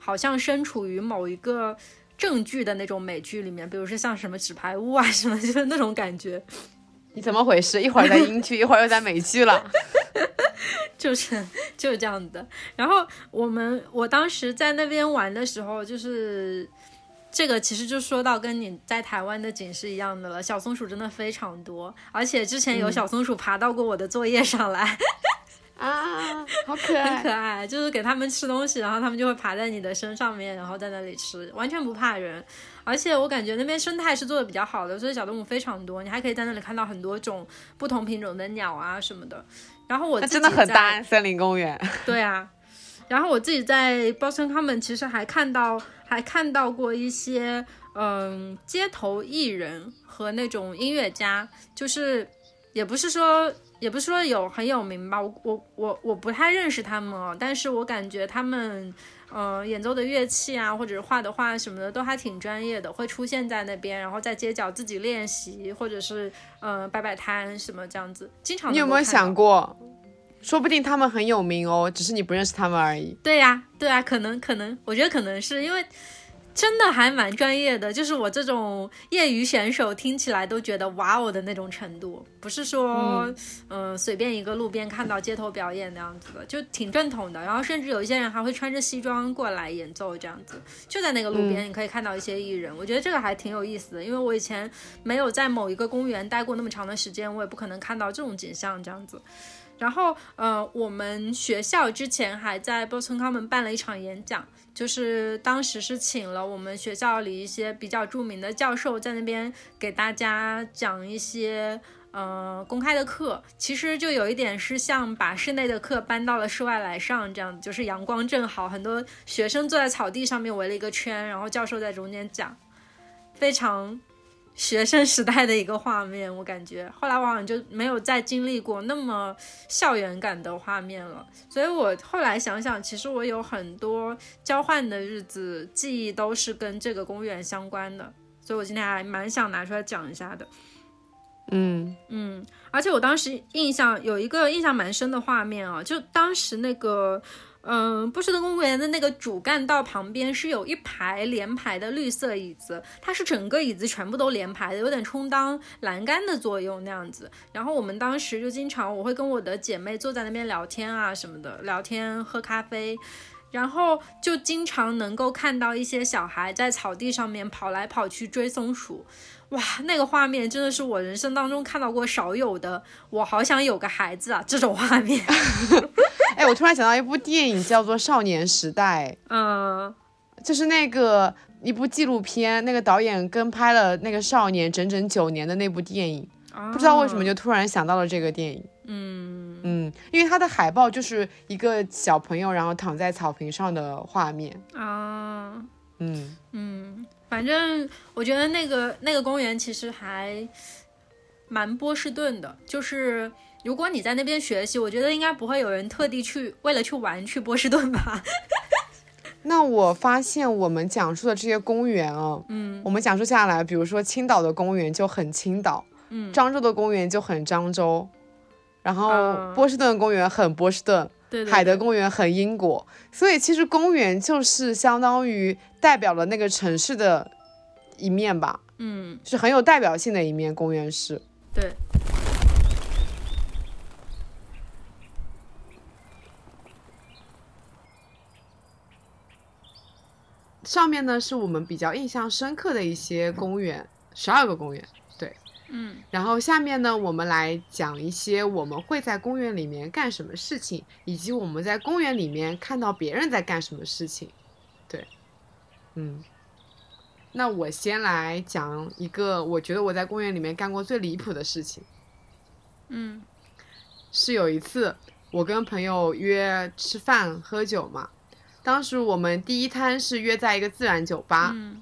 好像身处于某一个正剧的那种美剧里面，比如说像什么纸牌屋啊什么，就是那种感觉。你怎么回事？一会儿在英剧，一会儿又在美剧了。就是就是这样的。然后我们我当时在那边玩的时候，就是这个其实就说到跟你在台湾的景是一样的了。小松鼠真的非常多，而且之前有小松鼠爬到过我的作业上来。啊，好可爱，很可爱。就是给他们吃东西，然后他们就会爬在你的身上面，然后在那里吃，完全不怕人。而且我感觉那边生态是做的比较好的，所以小动物非常多。你还可以在那里看到很多种不同品种的鸟啊什么的。然后我真的很大，森林公园。对啊，然后我自己在 Boston Common 其实还看到，还看到过一些嗯街头艺人和那种音乐家，就是也不是说也不是说有很有名吧，我我我我不太认识他们，但是我感觉他们。嗯，演奏的乐器啊，或者是画的画什么的，都还挺专业的，会出现在那边，然后在街角自己练习，或者是嗯摆摆摊什么这样子，经常。你有没有想过，说不定他们很有名哦，只是你不认识他们而已。对呀，对啊，可能可能，我觉得可能是因为。真的还蛮专业的，就是我这种业余选手听起来都觉得哇哦的那种程度，不是说嗯随便一个路边看到街头表演那样子的，就挺正统的。然后甚至有一些人还会穿着西装过来演奏这样子，就在那个路边你可以看到一些艺人，我觉得这个还挺有意思的，因为我以前没有在某一个公园待过那么长的时间，我也不可能看到这种景象这样子。然后呃，我们学校之前还在 Boston Common 办了一场演讲。就是当时是请了我们学校里一些比较著名的教授在那边给大家讲一些呃，公开的课其实就有一点是像把室内的课搬到了室外来上，这样就是阳光正好，很多学生坐在草地上面围了一个圈，然后教授在中间讲，非常学生时代的一个画面。我感觉后来我好像就没有再经历过那么校园感的画面了，所以我后来想想，其实我有很多交换的日子记忆都是跟这个公园相关的，所以我今天还蛮想拿出来讲一下的。嗯嗯，而且我当时印象有一个印象蛮深的画面啊，就当时那个，嗯，波士顿公园的那个主干道旁边是有一排连排的绿色椅子，它是整个椅子全部都连排的，有点充当栏杆的作用那样子。然后我们当时就经常，我会跟我的姐妹坐在那边聊天啊什么的，聊天喝咖啡，然后就经常能够看到一些小孩在草地上面跑来跑去追松鼠。哇，那个画面真的是我人生当中看到过少有的，我好想有个孩子啊！这种画面。哎，我突然想到一部电影，叫做《少年时代》。嗯，就是那个一部纪录片，那个导演跟拍了那个少年整整九年的那部电影。不知道为什么就突然想到了这个电影。嗯嗯，因为它的海报就是一个小朋友然后躺在草坪上的画面。啊，嗯嗯。反正我觉得那个那个公园其实还蛮波士顿的，就是如果你在那边学习，我觉得应该不会有人特地去为了去玩去波士顿吧。那我发现我们讲述的这些公园啊，嗯，我们讲述下来，比如说青岛的公园就很青岛，嗯，漳州的公园就很漳州，然后波士顿的公园很波士顿。对海德公园很英国，所以其实公园就是相当于代表了那个城市的一面吧，嗯，是很有代表性的一面。公园是，对。上面呢是我们比较印象深刻的一些公园，十二个公园。对嗯，然后下面呢，我们来讲一些我们会在公园里面干什么事情，以及我们在公园里面看到别人在干什么事情。对，嗯，那我先来讲一个我觉得我在公园里面干过最离谱的事情。嗯，是有一次我跟朋友约吃饭喝酒嘛，当时我们第一摊是约在一个自然酒吧。嗯。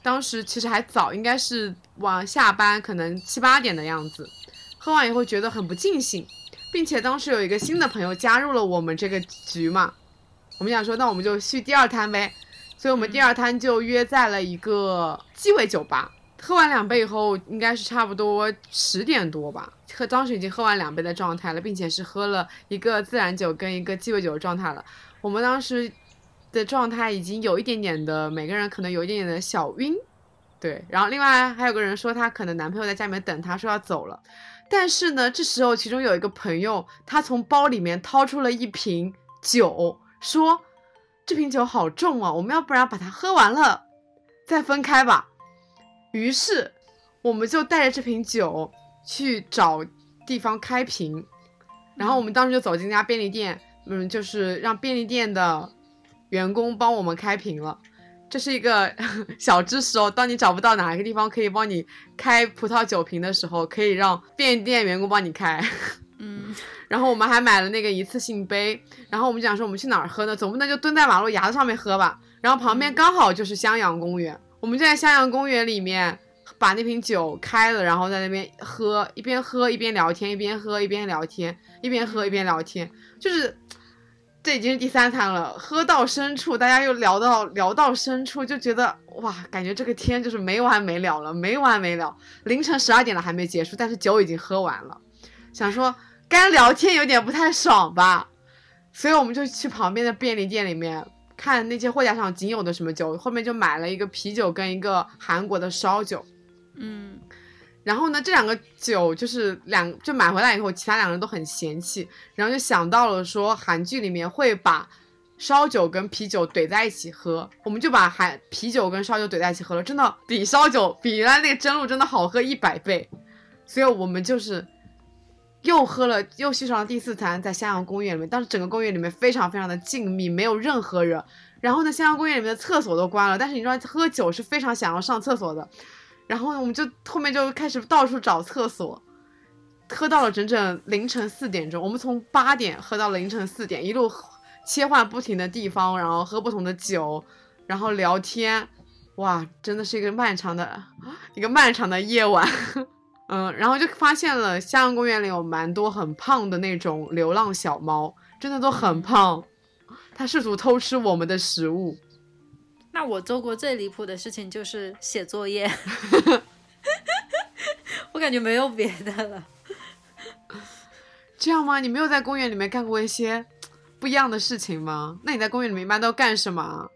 当时其实还早，应该是晚下班，可能七八点的样子。喝完以后觉得很不尽兴，并且当时有一个新的朋友加入了我们这个局嘛，我们想说那我们就续第二摊呗，所以我们第二摊就约在了一个鸡尾酒吧。喝完两杯以后，应该是差不多十点多吧，喝当时已经喝完两杯的状态了，并且是喝了一个自然酒跟一个鸡尾酒的状态了。我们当时。的状态已经有一点点的，每个人可能有一点点的小晕，对。然后另外还有个人说他可能男朋友在家里面等他，说要走了。但是呢，这时候其中有一个朋友，他从包里面掏出了一瓶酒，说这瓶酒好重啊，我们要不然把它喝完了再分开吧。于是我们就带着这瓶酒去找地方开瓶，然后我们当时就走进那家便利店，嗯，就是让便利店的。员工帮我们开瓶了，这是一个 小知识哦。当你找不到哪一个地方可以帮你开葡萄酒瓶的时候，可以让便利店员工帮你开。嗯，然后我们还买了那个一次性杯，然后我们讲说我们去哪儿喝呢？总不能就蹲在马路牙子上面喝吧？然后旁边刚好就是襄阳公园，我们就在襄阳公园里面把那瓶酒开了，然后在那边喝，一边喝一边聊天，一边喝一边聊天，一边喝一边聊天，就是。这已经是第三餐了，喝到深处，大家又聊到聊到深处，就觉得哇，感觉这个天就是没完没了了，没完没了。凌晨十二点了还没结束，但是酒已经喝完了，想说干聊天有点不太爽吧，所以我们就去旁边的便利店里面看那些货架上仅有的什么酒，后面就买了一个啤酒跟一个韩国的烧酒，嗯。然后呢，这两个酒就是两就买回来以后，其他两个人都很嫌弃，然后就想到了说韩剧里面会把烧酒跟啤酒怼在一起喝，我们就把韩啤酒跟烧酒怼在一起喝了，真的比烧酒比原来那个真露真的好喝一百倍，所以我们就是又喝了又续上了第四餐，在襄阳公园里面，当时整个公园里面非常非常的静谧，没有任何人，然后呢，襄阳公园里面的厕所都关了，但是你知道喝酒是非常想要上厕所的。然后我们就后面就开始到处找厕所，喝到了整整凌晨四点钟。我们从八点喝到了凌晨四点，一路切换不停的地方，然后喝不同的酒，然后聊天。哇，真的是一个漫长的一个漫长的夜晚。嗯，然后就发现了襄阳公园里有蛮多很胖的那种流浪小猫，真的都很胖，它试图偷吃我们的食物。那我做过最离谱的事情就是写作业，我感觉没有别的了。这样吗？你没有在公园里面干过一些不一样的事情吗？那你在公园里面一般都干什么？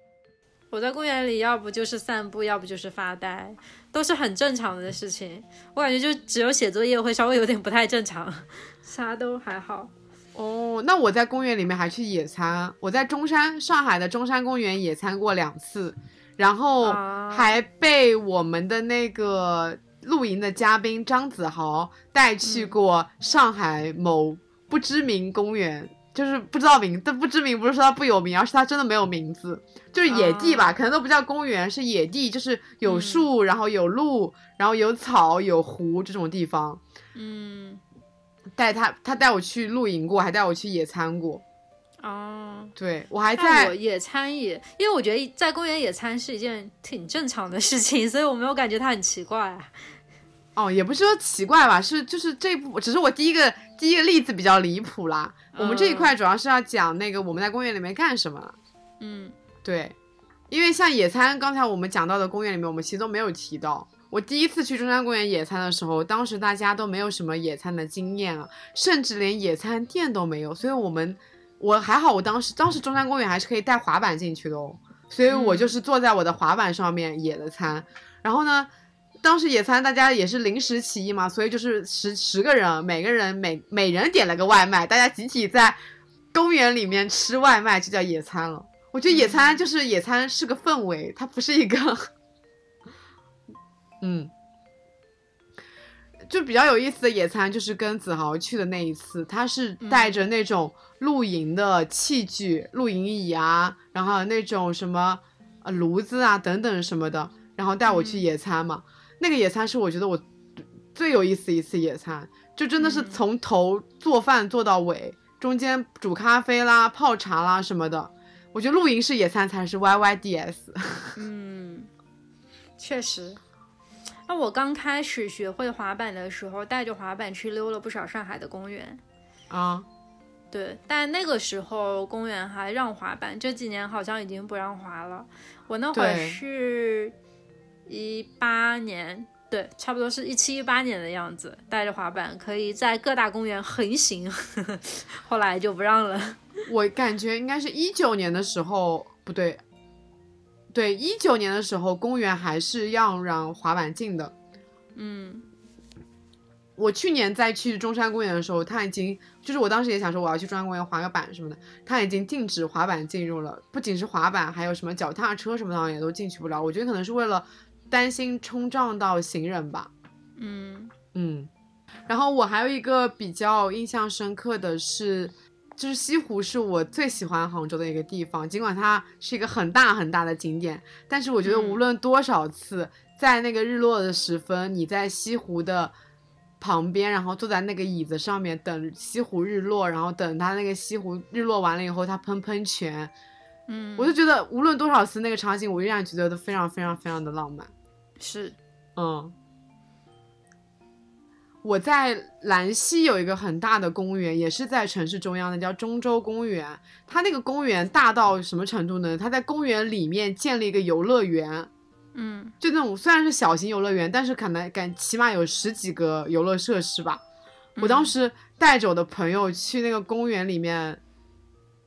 我在公园里，要不就是散步，要不就是发呆，都是很正常的事情。我感觉就只有写作业会稍微有点不太正常，其他都还好。哦，那我在公园里面还去野餐，我在中山上海的中山公园野餐过两次，然后还被我们的那个露营的嘉宾张子豪带去过上海某不知名公园。就是不知道名，但不知名不是说它不有名，而是它真的没有名字，就是野地吧，可能都不叫公园，是野地，就是有树，然后有路，然后有草，有湖这种地方。嗯，带他，他带我去露营过，还带我去野餐过。哦，对我还在野餐也，因为我觉得在公园野餐是一件挺正常的事情，所以我没有感觉它很奇怪。哦，也不是说奇怪吧，是就是这部，只是我第一个第一个例子比较离谱啦。我们这一块主要是要讲那个我们在公园里面干什么。嗯，对，因为像野餐，刚才我们讲到的公园里面，我们其实都没有提到。我第一次去中山公园野餐的时候，当时大家都没有什么野餐的经验啊，甚至连野餐垫都没有，所以我们我还好，我当时当时中山公园还是可以带滑板进去的哦，所以我就是坐在我的滑板上面野的餐，然后呢。当时野餐，大家也是临时起意嘛，所以就是十十个人，每个人每每人点了个外卖，大家集体在公园里面吃外卖，就叫野餐了。我觉得野餐就是野餐是个氛围，它不是一个，嗯，就比较有意思的野餐就是跟子豪去的那一次，他是带着那种露营的器具，露营椅啊，然后那种什么呃炉子啊等等什么的，然后带我去野餐嘛。那个野餐是我觉得我最有意思一次野餐，就真的是从头做饭做到尾，中间煮咖啡啦、泡茶啦什么的。我觉得露营式野餐才是 Y Y D S。嗯，确实。那我刚开始学会滑板的时候，带着滑板去溜了不少上海的公园。啊，对，但那个时候公园还让滑板，这几年好像已经不让滑了。我那会儿是。一八年，对，差不多是一七一八年的样子，带着滑板可以在各大公园横行，后来就不让了。我感觉应该是一九年的时候，不对，对，一九年的时候公园还是要让滑板进的。嗯，我去年再去中山公园的时候，他已经就是我当时也想说我要去中山公园滑个板什么的，他已经禁止滑板进入了，不仅是滑板，还有什么脚踏车什么的也都进去不了。我觉得可能是为了。担心冲撞到行人吧，嗯嗯，然后我还有一个比较印象深刻的是，就是西湖是我最喜欢杭州的一个地方，尽管它是一个很大很大的景点，但是我觉得无论多少次在那个日落的时分，你在西湖的旁边，然后坐在那个椅子上面等西湖日落，然后等它那个西湖日落完了以后，它喷喷泉，嗯，我就觉得无论多少次那个场景，我依然觉得都非常非常非常的浪漫。是，嗯，我在兰溪有一个很大的公园，也是在城市中央的，叫中州公园。它那个公园大到什么程度呢？它在公园里面建了一个游乐园，嗯，就那种虽然是小型游乐园，但是可能敢起码有十几个游乐设施吧。我当时带着我的朋友去那个公园里面，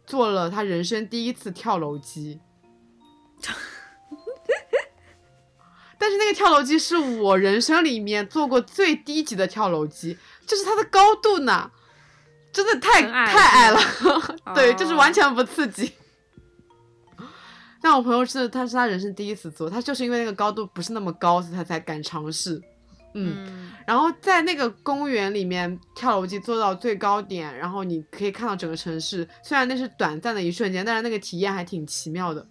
做了他人生第一次跳楼机。但是那个跳楼机是我人生里面做过最低级的跳楼机，就是它的高度呢，真的太太矮了，对，就是完全不刺激。但我朋友是，他是他人生第一次做，他就是因为那个高度不是那么高，所以他才敢尝试。嗯，然后在那个公园里面跳楼机做到最高点，然后你可以看到整个城市，虽然那是短暂的一瞬间，但是那个体验还挺奇妙的。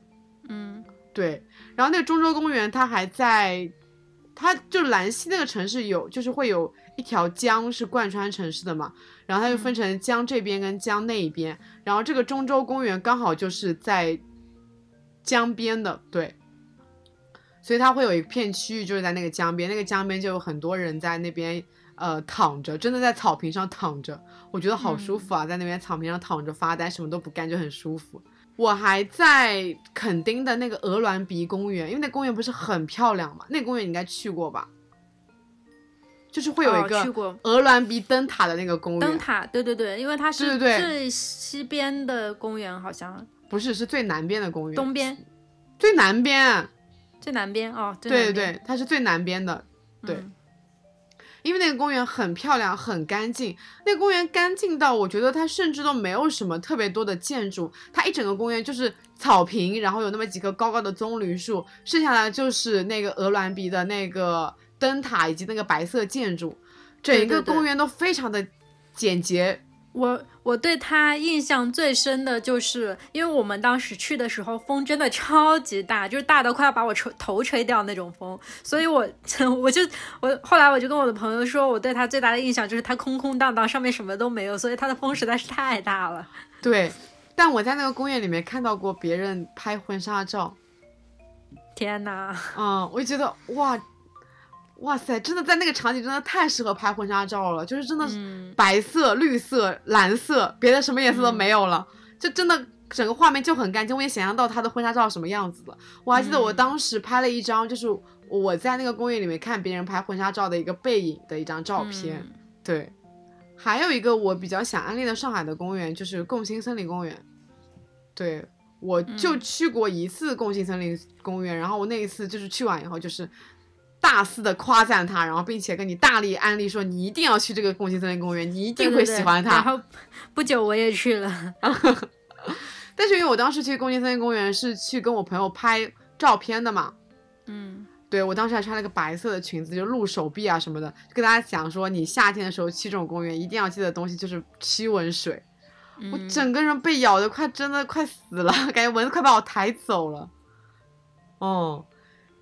嗯。对，然后那个中州公园它还在它就兰溪那个城市有，就是会有一条江是贯穿城市的嘛，然后它就分成江这边跟江那一边，然后这个中州公园刚好就是在江边的，对，所以它会有一片区域就是在那个江边，那个江边就有很多人在那边呃躺着，真的在草坪上躺着，我觉得好舒服啊，在那边草坪上躺着发呆，什么都不干就很舒服。我还在垦丁的那个鹅銮鼻公园，因为那公园不是很漂亮嘛，那公园你应该去过吧？就是会有一个鹅銮鼻灯塔的那个公园。灯塔，对对对，因为它是最西边的公园，好像不是，是最南边的公园。东边，最南边，最南边哦，对对对，它是最南边的，对。因为那个公园很漂亮，很干净。那个公园干净到我觉得它甚至都没有什么特别多的建筑，它一整个公园就是草坪，然后有那么几棵高高的棕榈树，剩下的就是那个鹅銮鼻的那个灯塔以及那个白色建筑，整个公园都非常的简洁。我我对他印象最深的就是，因为我们当时去的时候风真的超级大，就是大的快要把我吹头吹掉那种风，所以我 我就我后来我就跟我的朋友说，我对他最大的印象就是他空空荡荡，上面什么都没有，所以他的风实在是太大了。对，但我在那个公园里面看到过别人拍婚纱照，天呐，嗯，我就觉得哇。哇塞，真的在那个场景真的太适合拍婚纱照了，就是真的白色、绿色、蓝色，别的什么颜色都没有了，就真的整个画面就很干净。我也想象到他的婚纱照什么样子了。我还记得我当时拍了一张，就是我在那个公园里面看别人拍婚纱照的一个背影的一张照片。对，还有一个我比较想安利的上海的公园就是共青森林公园。对，我就去过一次共青森林公园，然后我那一次就是去完以后就是。大肆的夸赞他，然后并且跟你大力安利说你一定要去这个共青森林公园，你一定会喜欢它。然后不久我也去了，但是因为我当时去共青森林公园是去跟我朋友拍照片的嘛，嗯，对我当时还穿了个白色的裙子，就露手臂啊什么的，就跟大家讲说你夏天的时候去这种公园一定要记得东西就是驱蚊水，我整个人被咬的快真的快死了，感觉蚊子快把我抬走了，哦。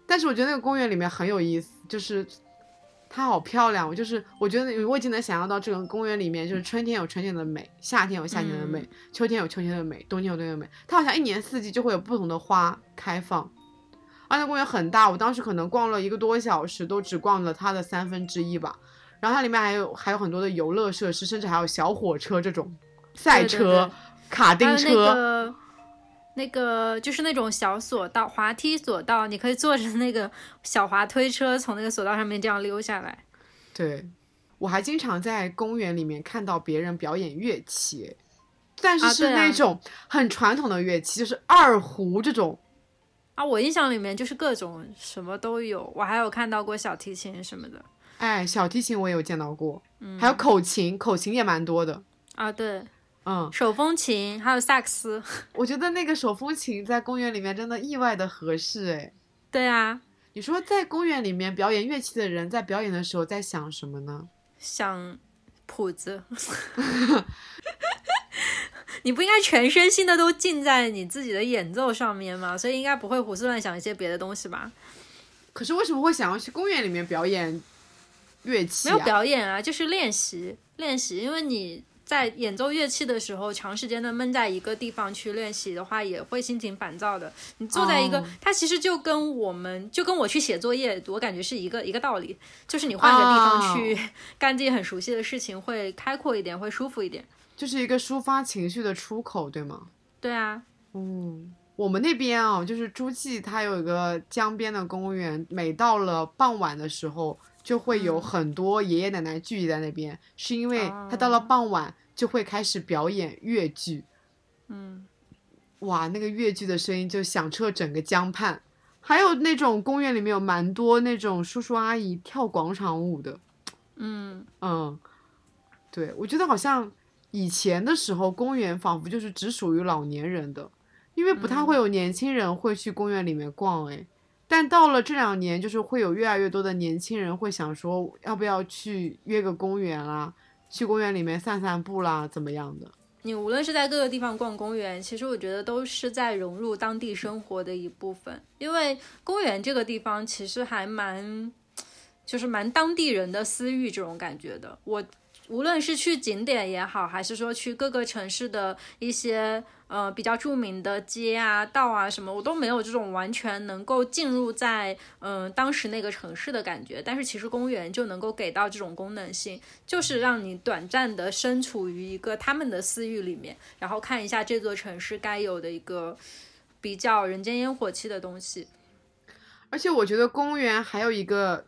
但是我觉得那个公园里面很有意思，就是它好漂亮。我就是我觉得我已经能想象到这个公园里面，就是春天有春天的美，夏天有夏天的美，秋天有秋天的美，冬天有冬天的美。它好像一年四季就会有不同的花开放。而且公园很大，我当时可能逛了一个多小时，都只逛了它的三分之一吧。然后它里面还有还有很多的游乐设施，甚至还有小火车这种赛车、卡丁车。那个就是那种小索道、滑梯索道，你可以坐着那个小滑推车从那个索道上面这样溜下来。对，我还经常在公园里面看到别人表演乐器，但是是那种很传统的乐器，就是二胡这种。啊，我印象里面就是各种什么都有，我还有看到过小提琴什么的。哎，小提琴我也有见到过，还有口琴，口琴也蛮多的。啊，对。嗯，手风琴还有萨克斯，我觉得那个手风琴在公园里面真的意外的合适哎。对啊，你说在公园里面表演乐器的人在表演的时候在想什么呢？想谱子。你不应该全身心的都浸在你自己的演奏上面吗？所以应该不会胡思乱想一些别的东西吧？可是为什么会想要去公园里面表演乐器？没有表演啊，就是练习练习，因为你。在演奏乐器的时候，长时间的闷在一个地方去练习的话，也会心情烦躁的。你坐在一个，它其实就跟我们就跟我去写作业，我感觉是一个一个道理，就是你换个地方去干自己很熟悉的事情，会开阔一点，会舒服一点，就是一个抒发情绪的出口，对吗？对啊，嗯，我们那边啊，就是诸暨，它有一个江边的公园，每到了傍晚的时候，就会有很多爷爷奶奶聚集在那边，是因为他到了傍晚。就会开始表演越剧，嗯，哇，那个越剧的声音就响彻整个江畔。还有那种公园里面有蛮多那种叔叔阿姨跳广场舞的，嗯嗯，对，我觉得好像以前的时候公园仿佛就是只属于老年人的，因为不太会有年轻人会去公园里面逛哎。但到了这两年，就是会有越来越多的年轻人会想说，要不要去约个公园啦？去公园里面散散步啦，怎么样的？你无论是在各个地方逛公园，其实我觉得都是在融入当地生活的一部分。因为公园这个地方其实还蛮就是蛮当地人的私域这种感觉的。我无论是去景点也好，还是说去各个城市的一些呃比较著名的街啊、道啊什么，我都没有这种完全能够进入在嗯当时那个城市的感觉。但是其实公园就能够给到这种功能性，就是让你短暂的身处于一个他们的私域里面，然后看一下这座城市该有的一个比较人间烟火气的东西。而且我觉得公园还有一个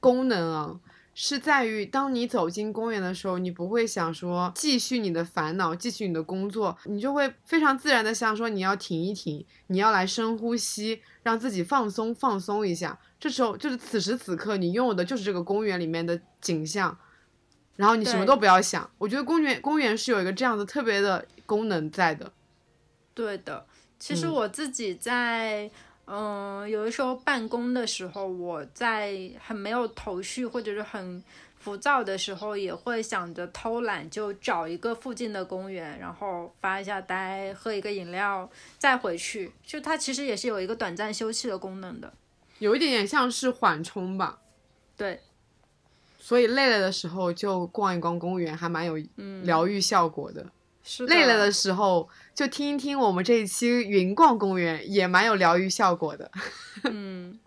功能啊。是在于，当你走进公园的时候，你不会想说继续你的烦恼，继续你的工作，你就会非常自然的想说你要停一停，你要来深呼吸，让自己放松放松一下。这时候就是此时此刻，你拥有的就是这个公园里面的景象，然后你什么都不要想。我觉得公园公园是有一个这样的特别的功能在的。对的，其实我自己在。嗯，有的时候办公的时候，我在很没有头绪或者是很浮躁的时候，也会想着偷懒，就找一个附近的公园，然后发一下呆，喝一个饮料，再回去。就它其实也是有一个短暂休息的功能的，有一点点像是缓冲吧。对，所以累了的时候就逛一逛公园，还蛮有疗愈效果的。累了的时候，就听一听我们这一期云逛公园，也蛮有疗愈效果的。嗯，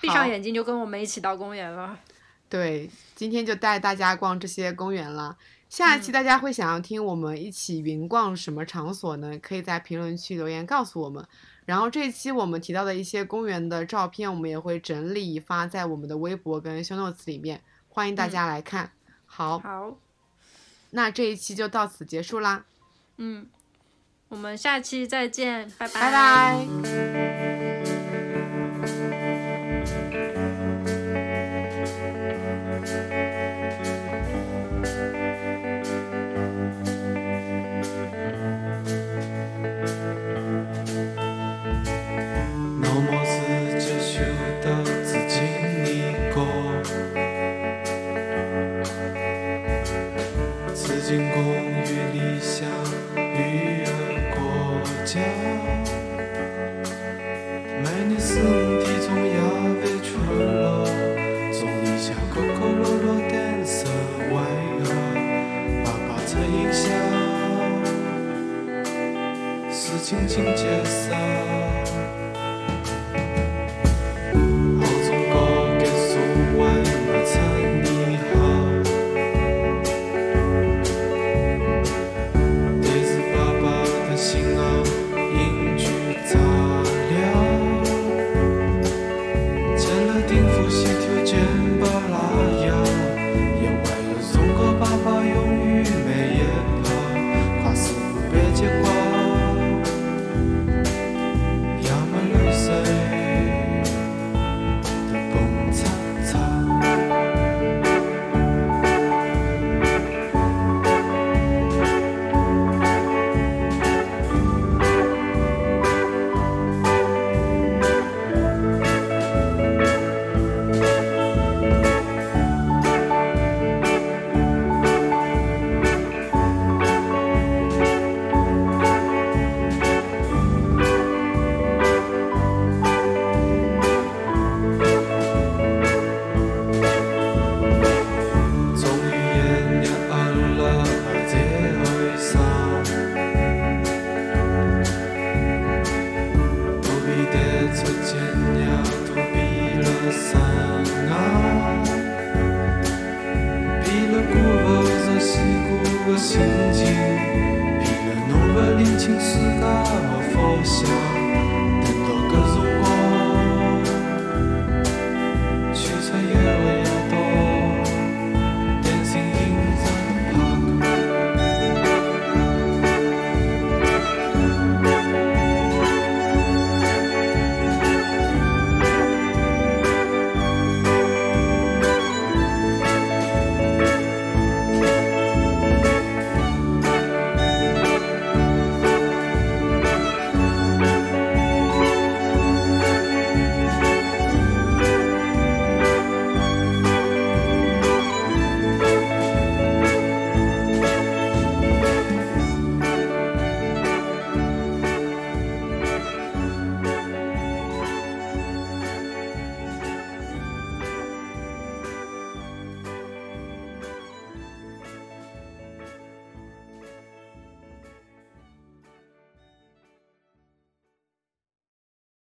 闭上眼睛就跟我们一起到公园了。对，今天就带大家逛这些公园了。下一期大家会想要听我们一起云逛什么场所呢？可以在评论区留言告诉我们。然后这一期我们提到的一些公园的照片，我们也会整理发在我们的微博跟 show notes 里面，欢迎大家来看。好，好，那这一期就到此结束啦。嗯，我们下期再见，拜拜拜。拜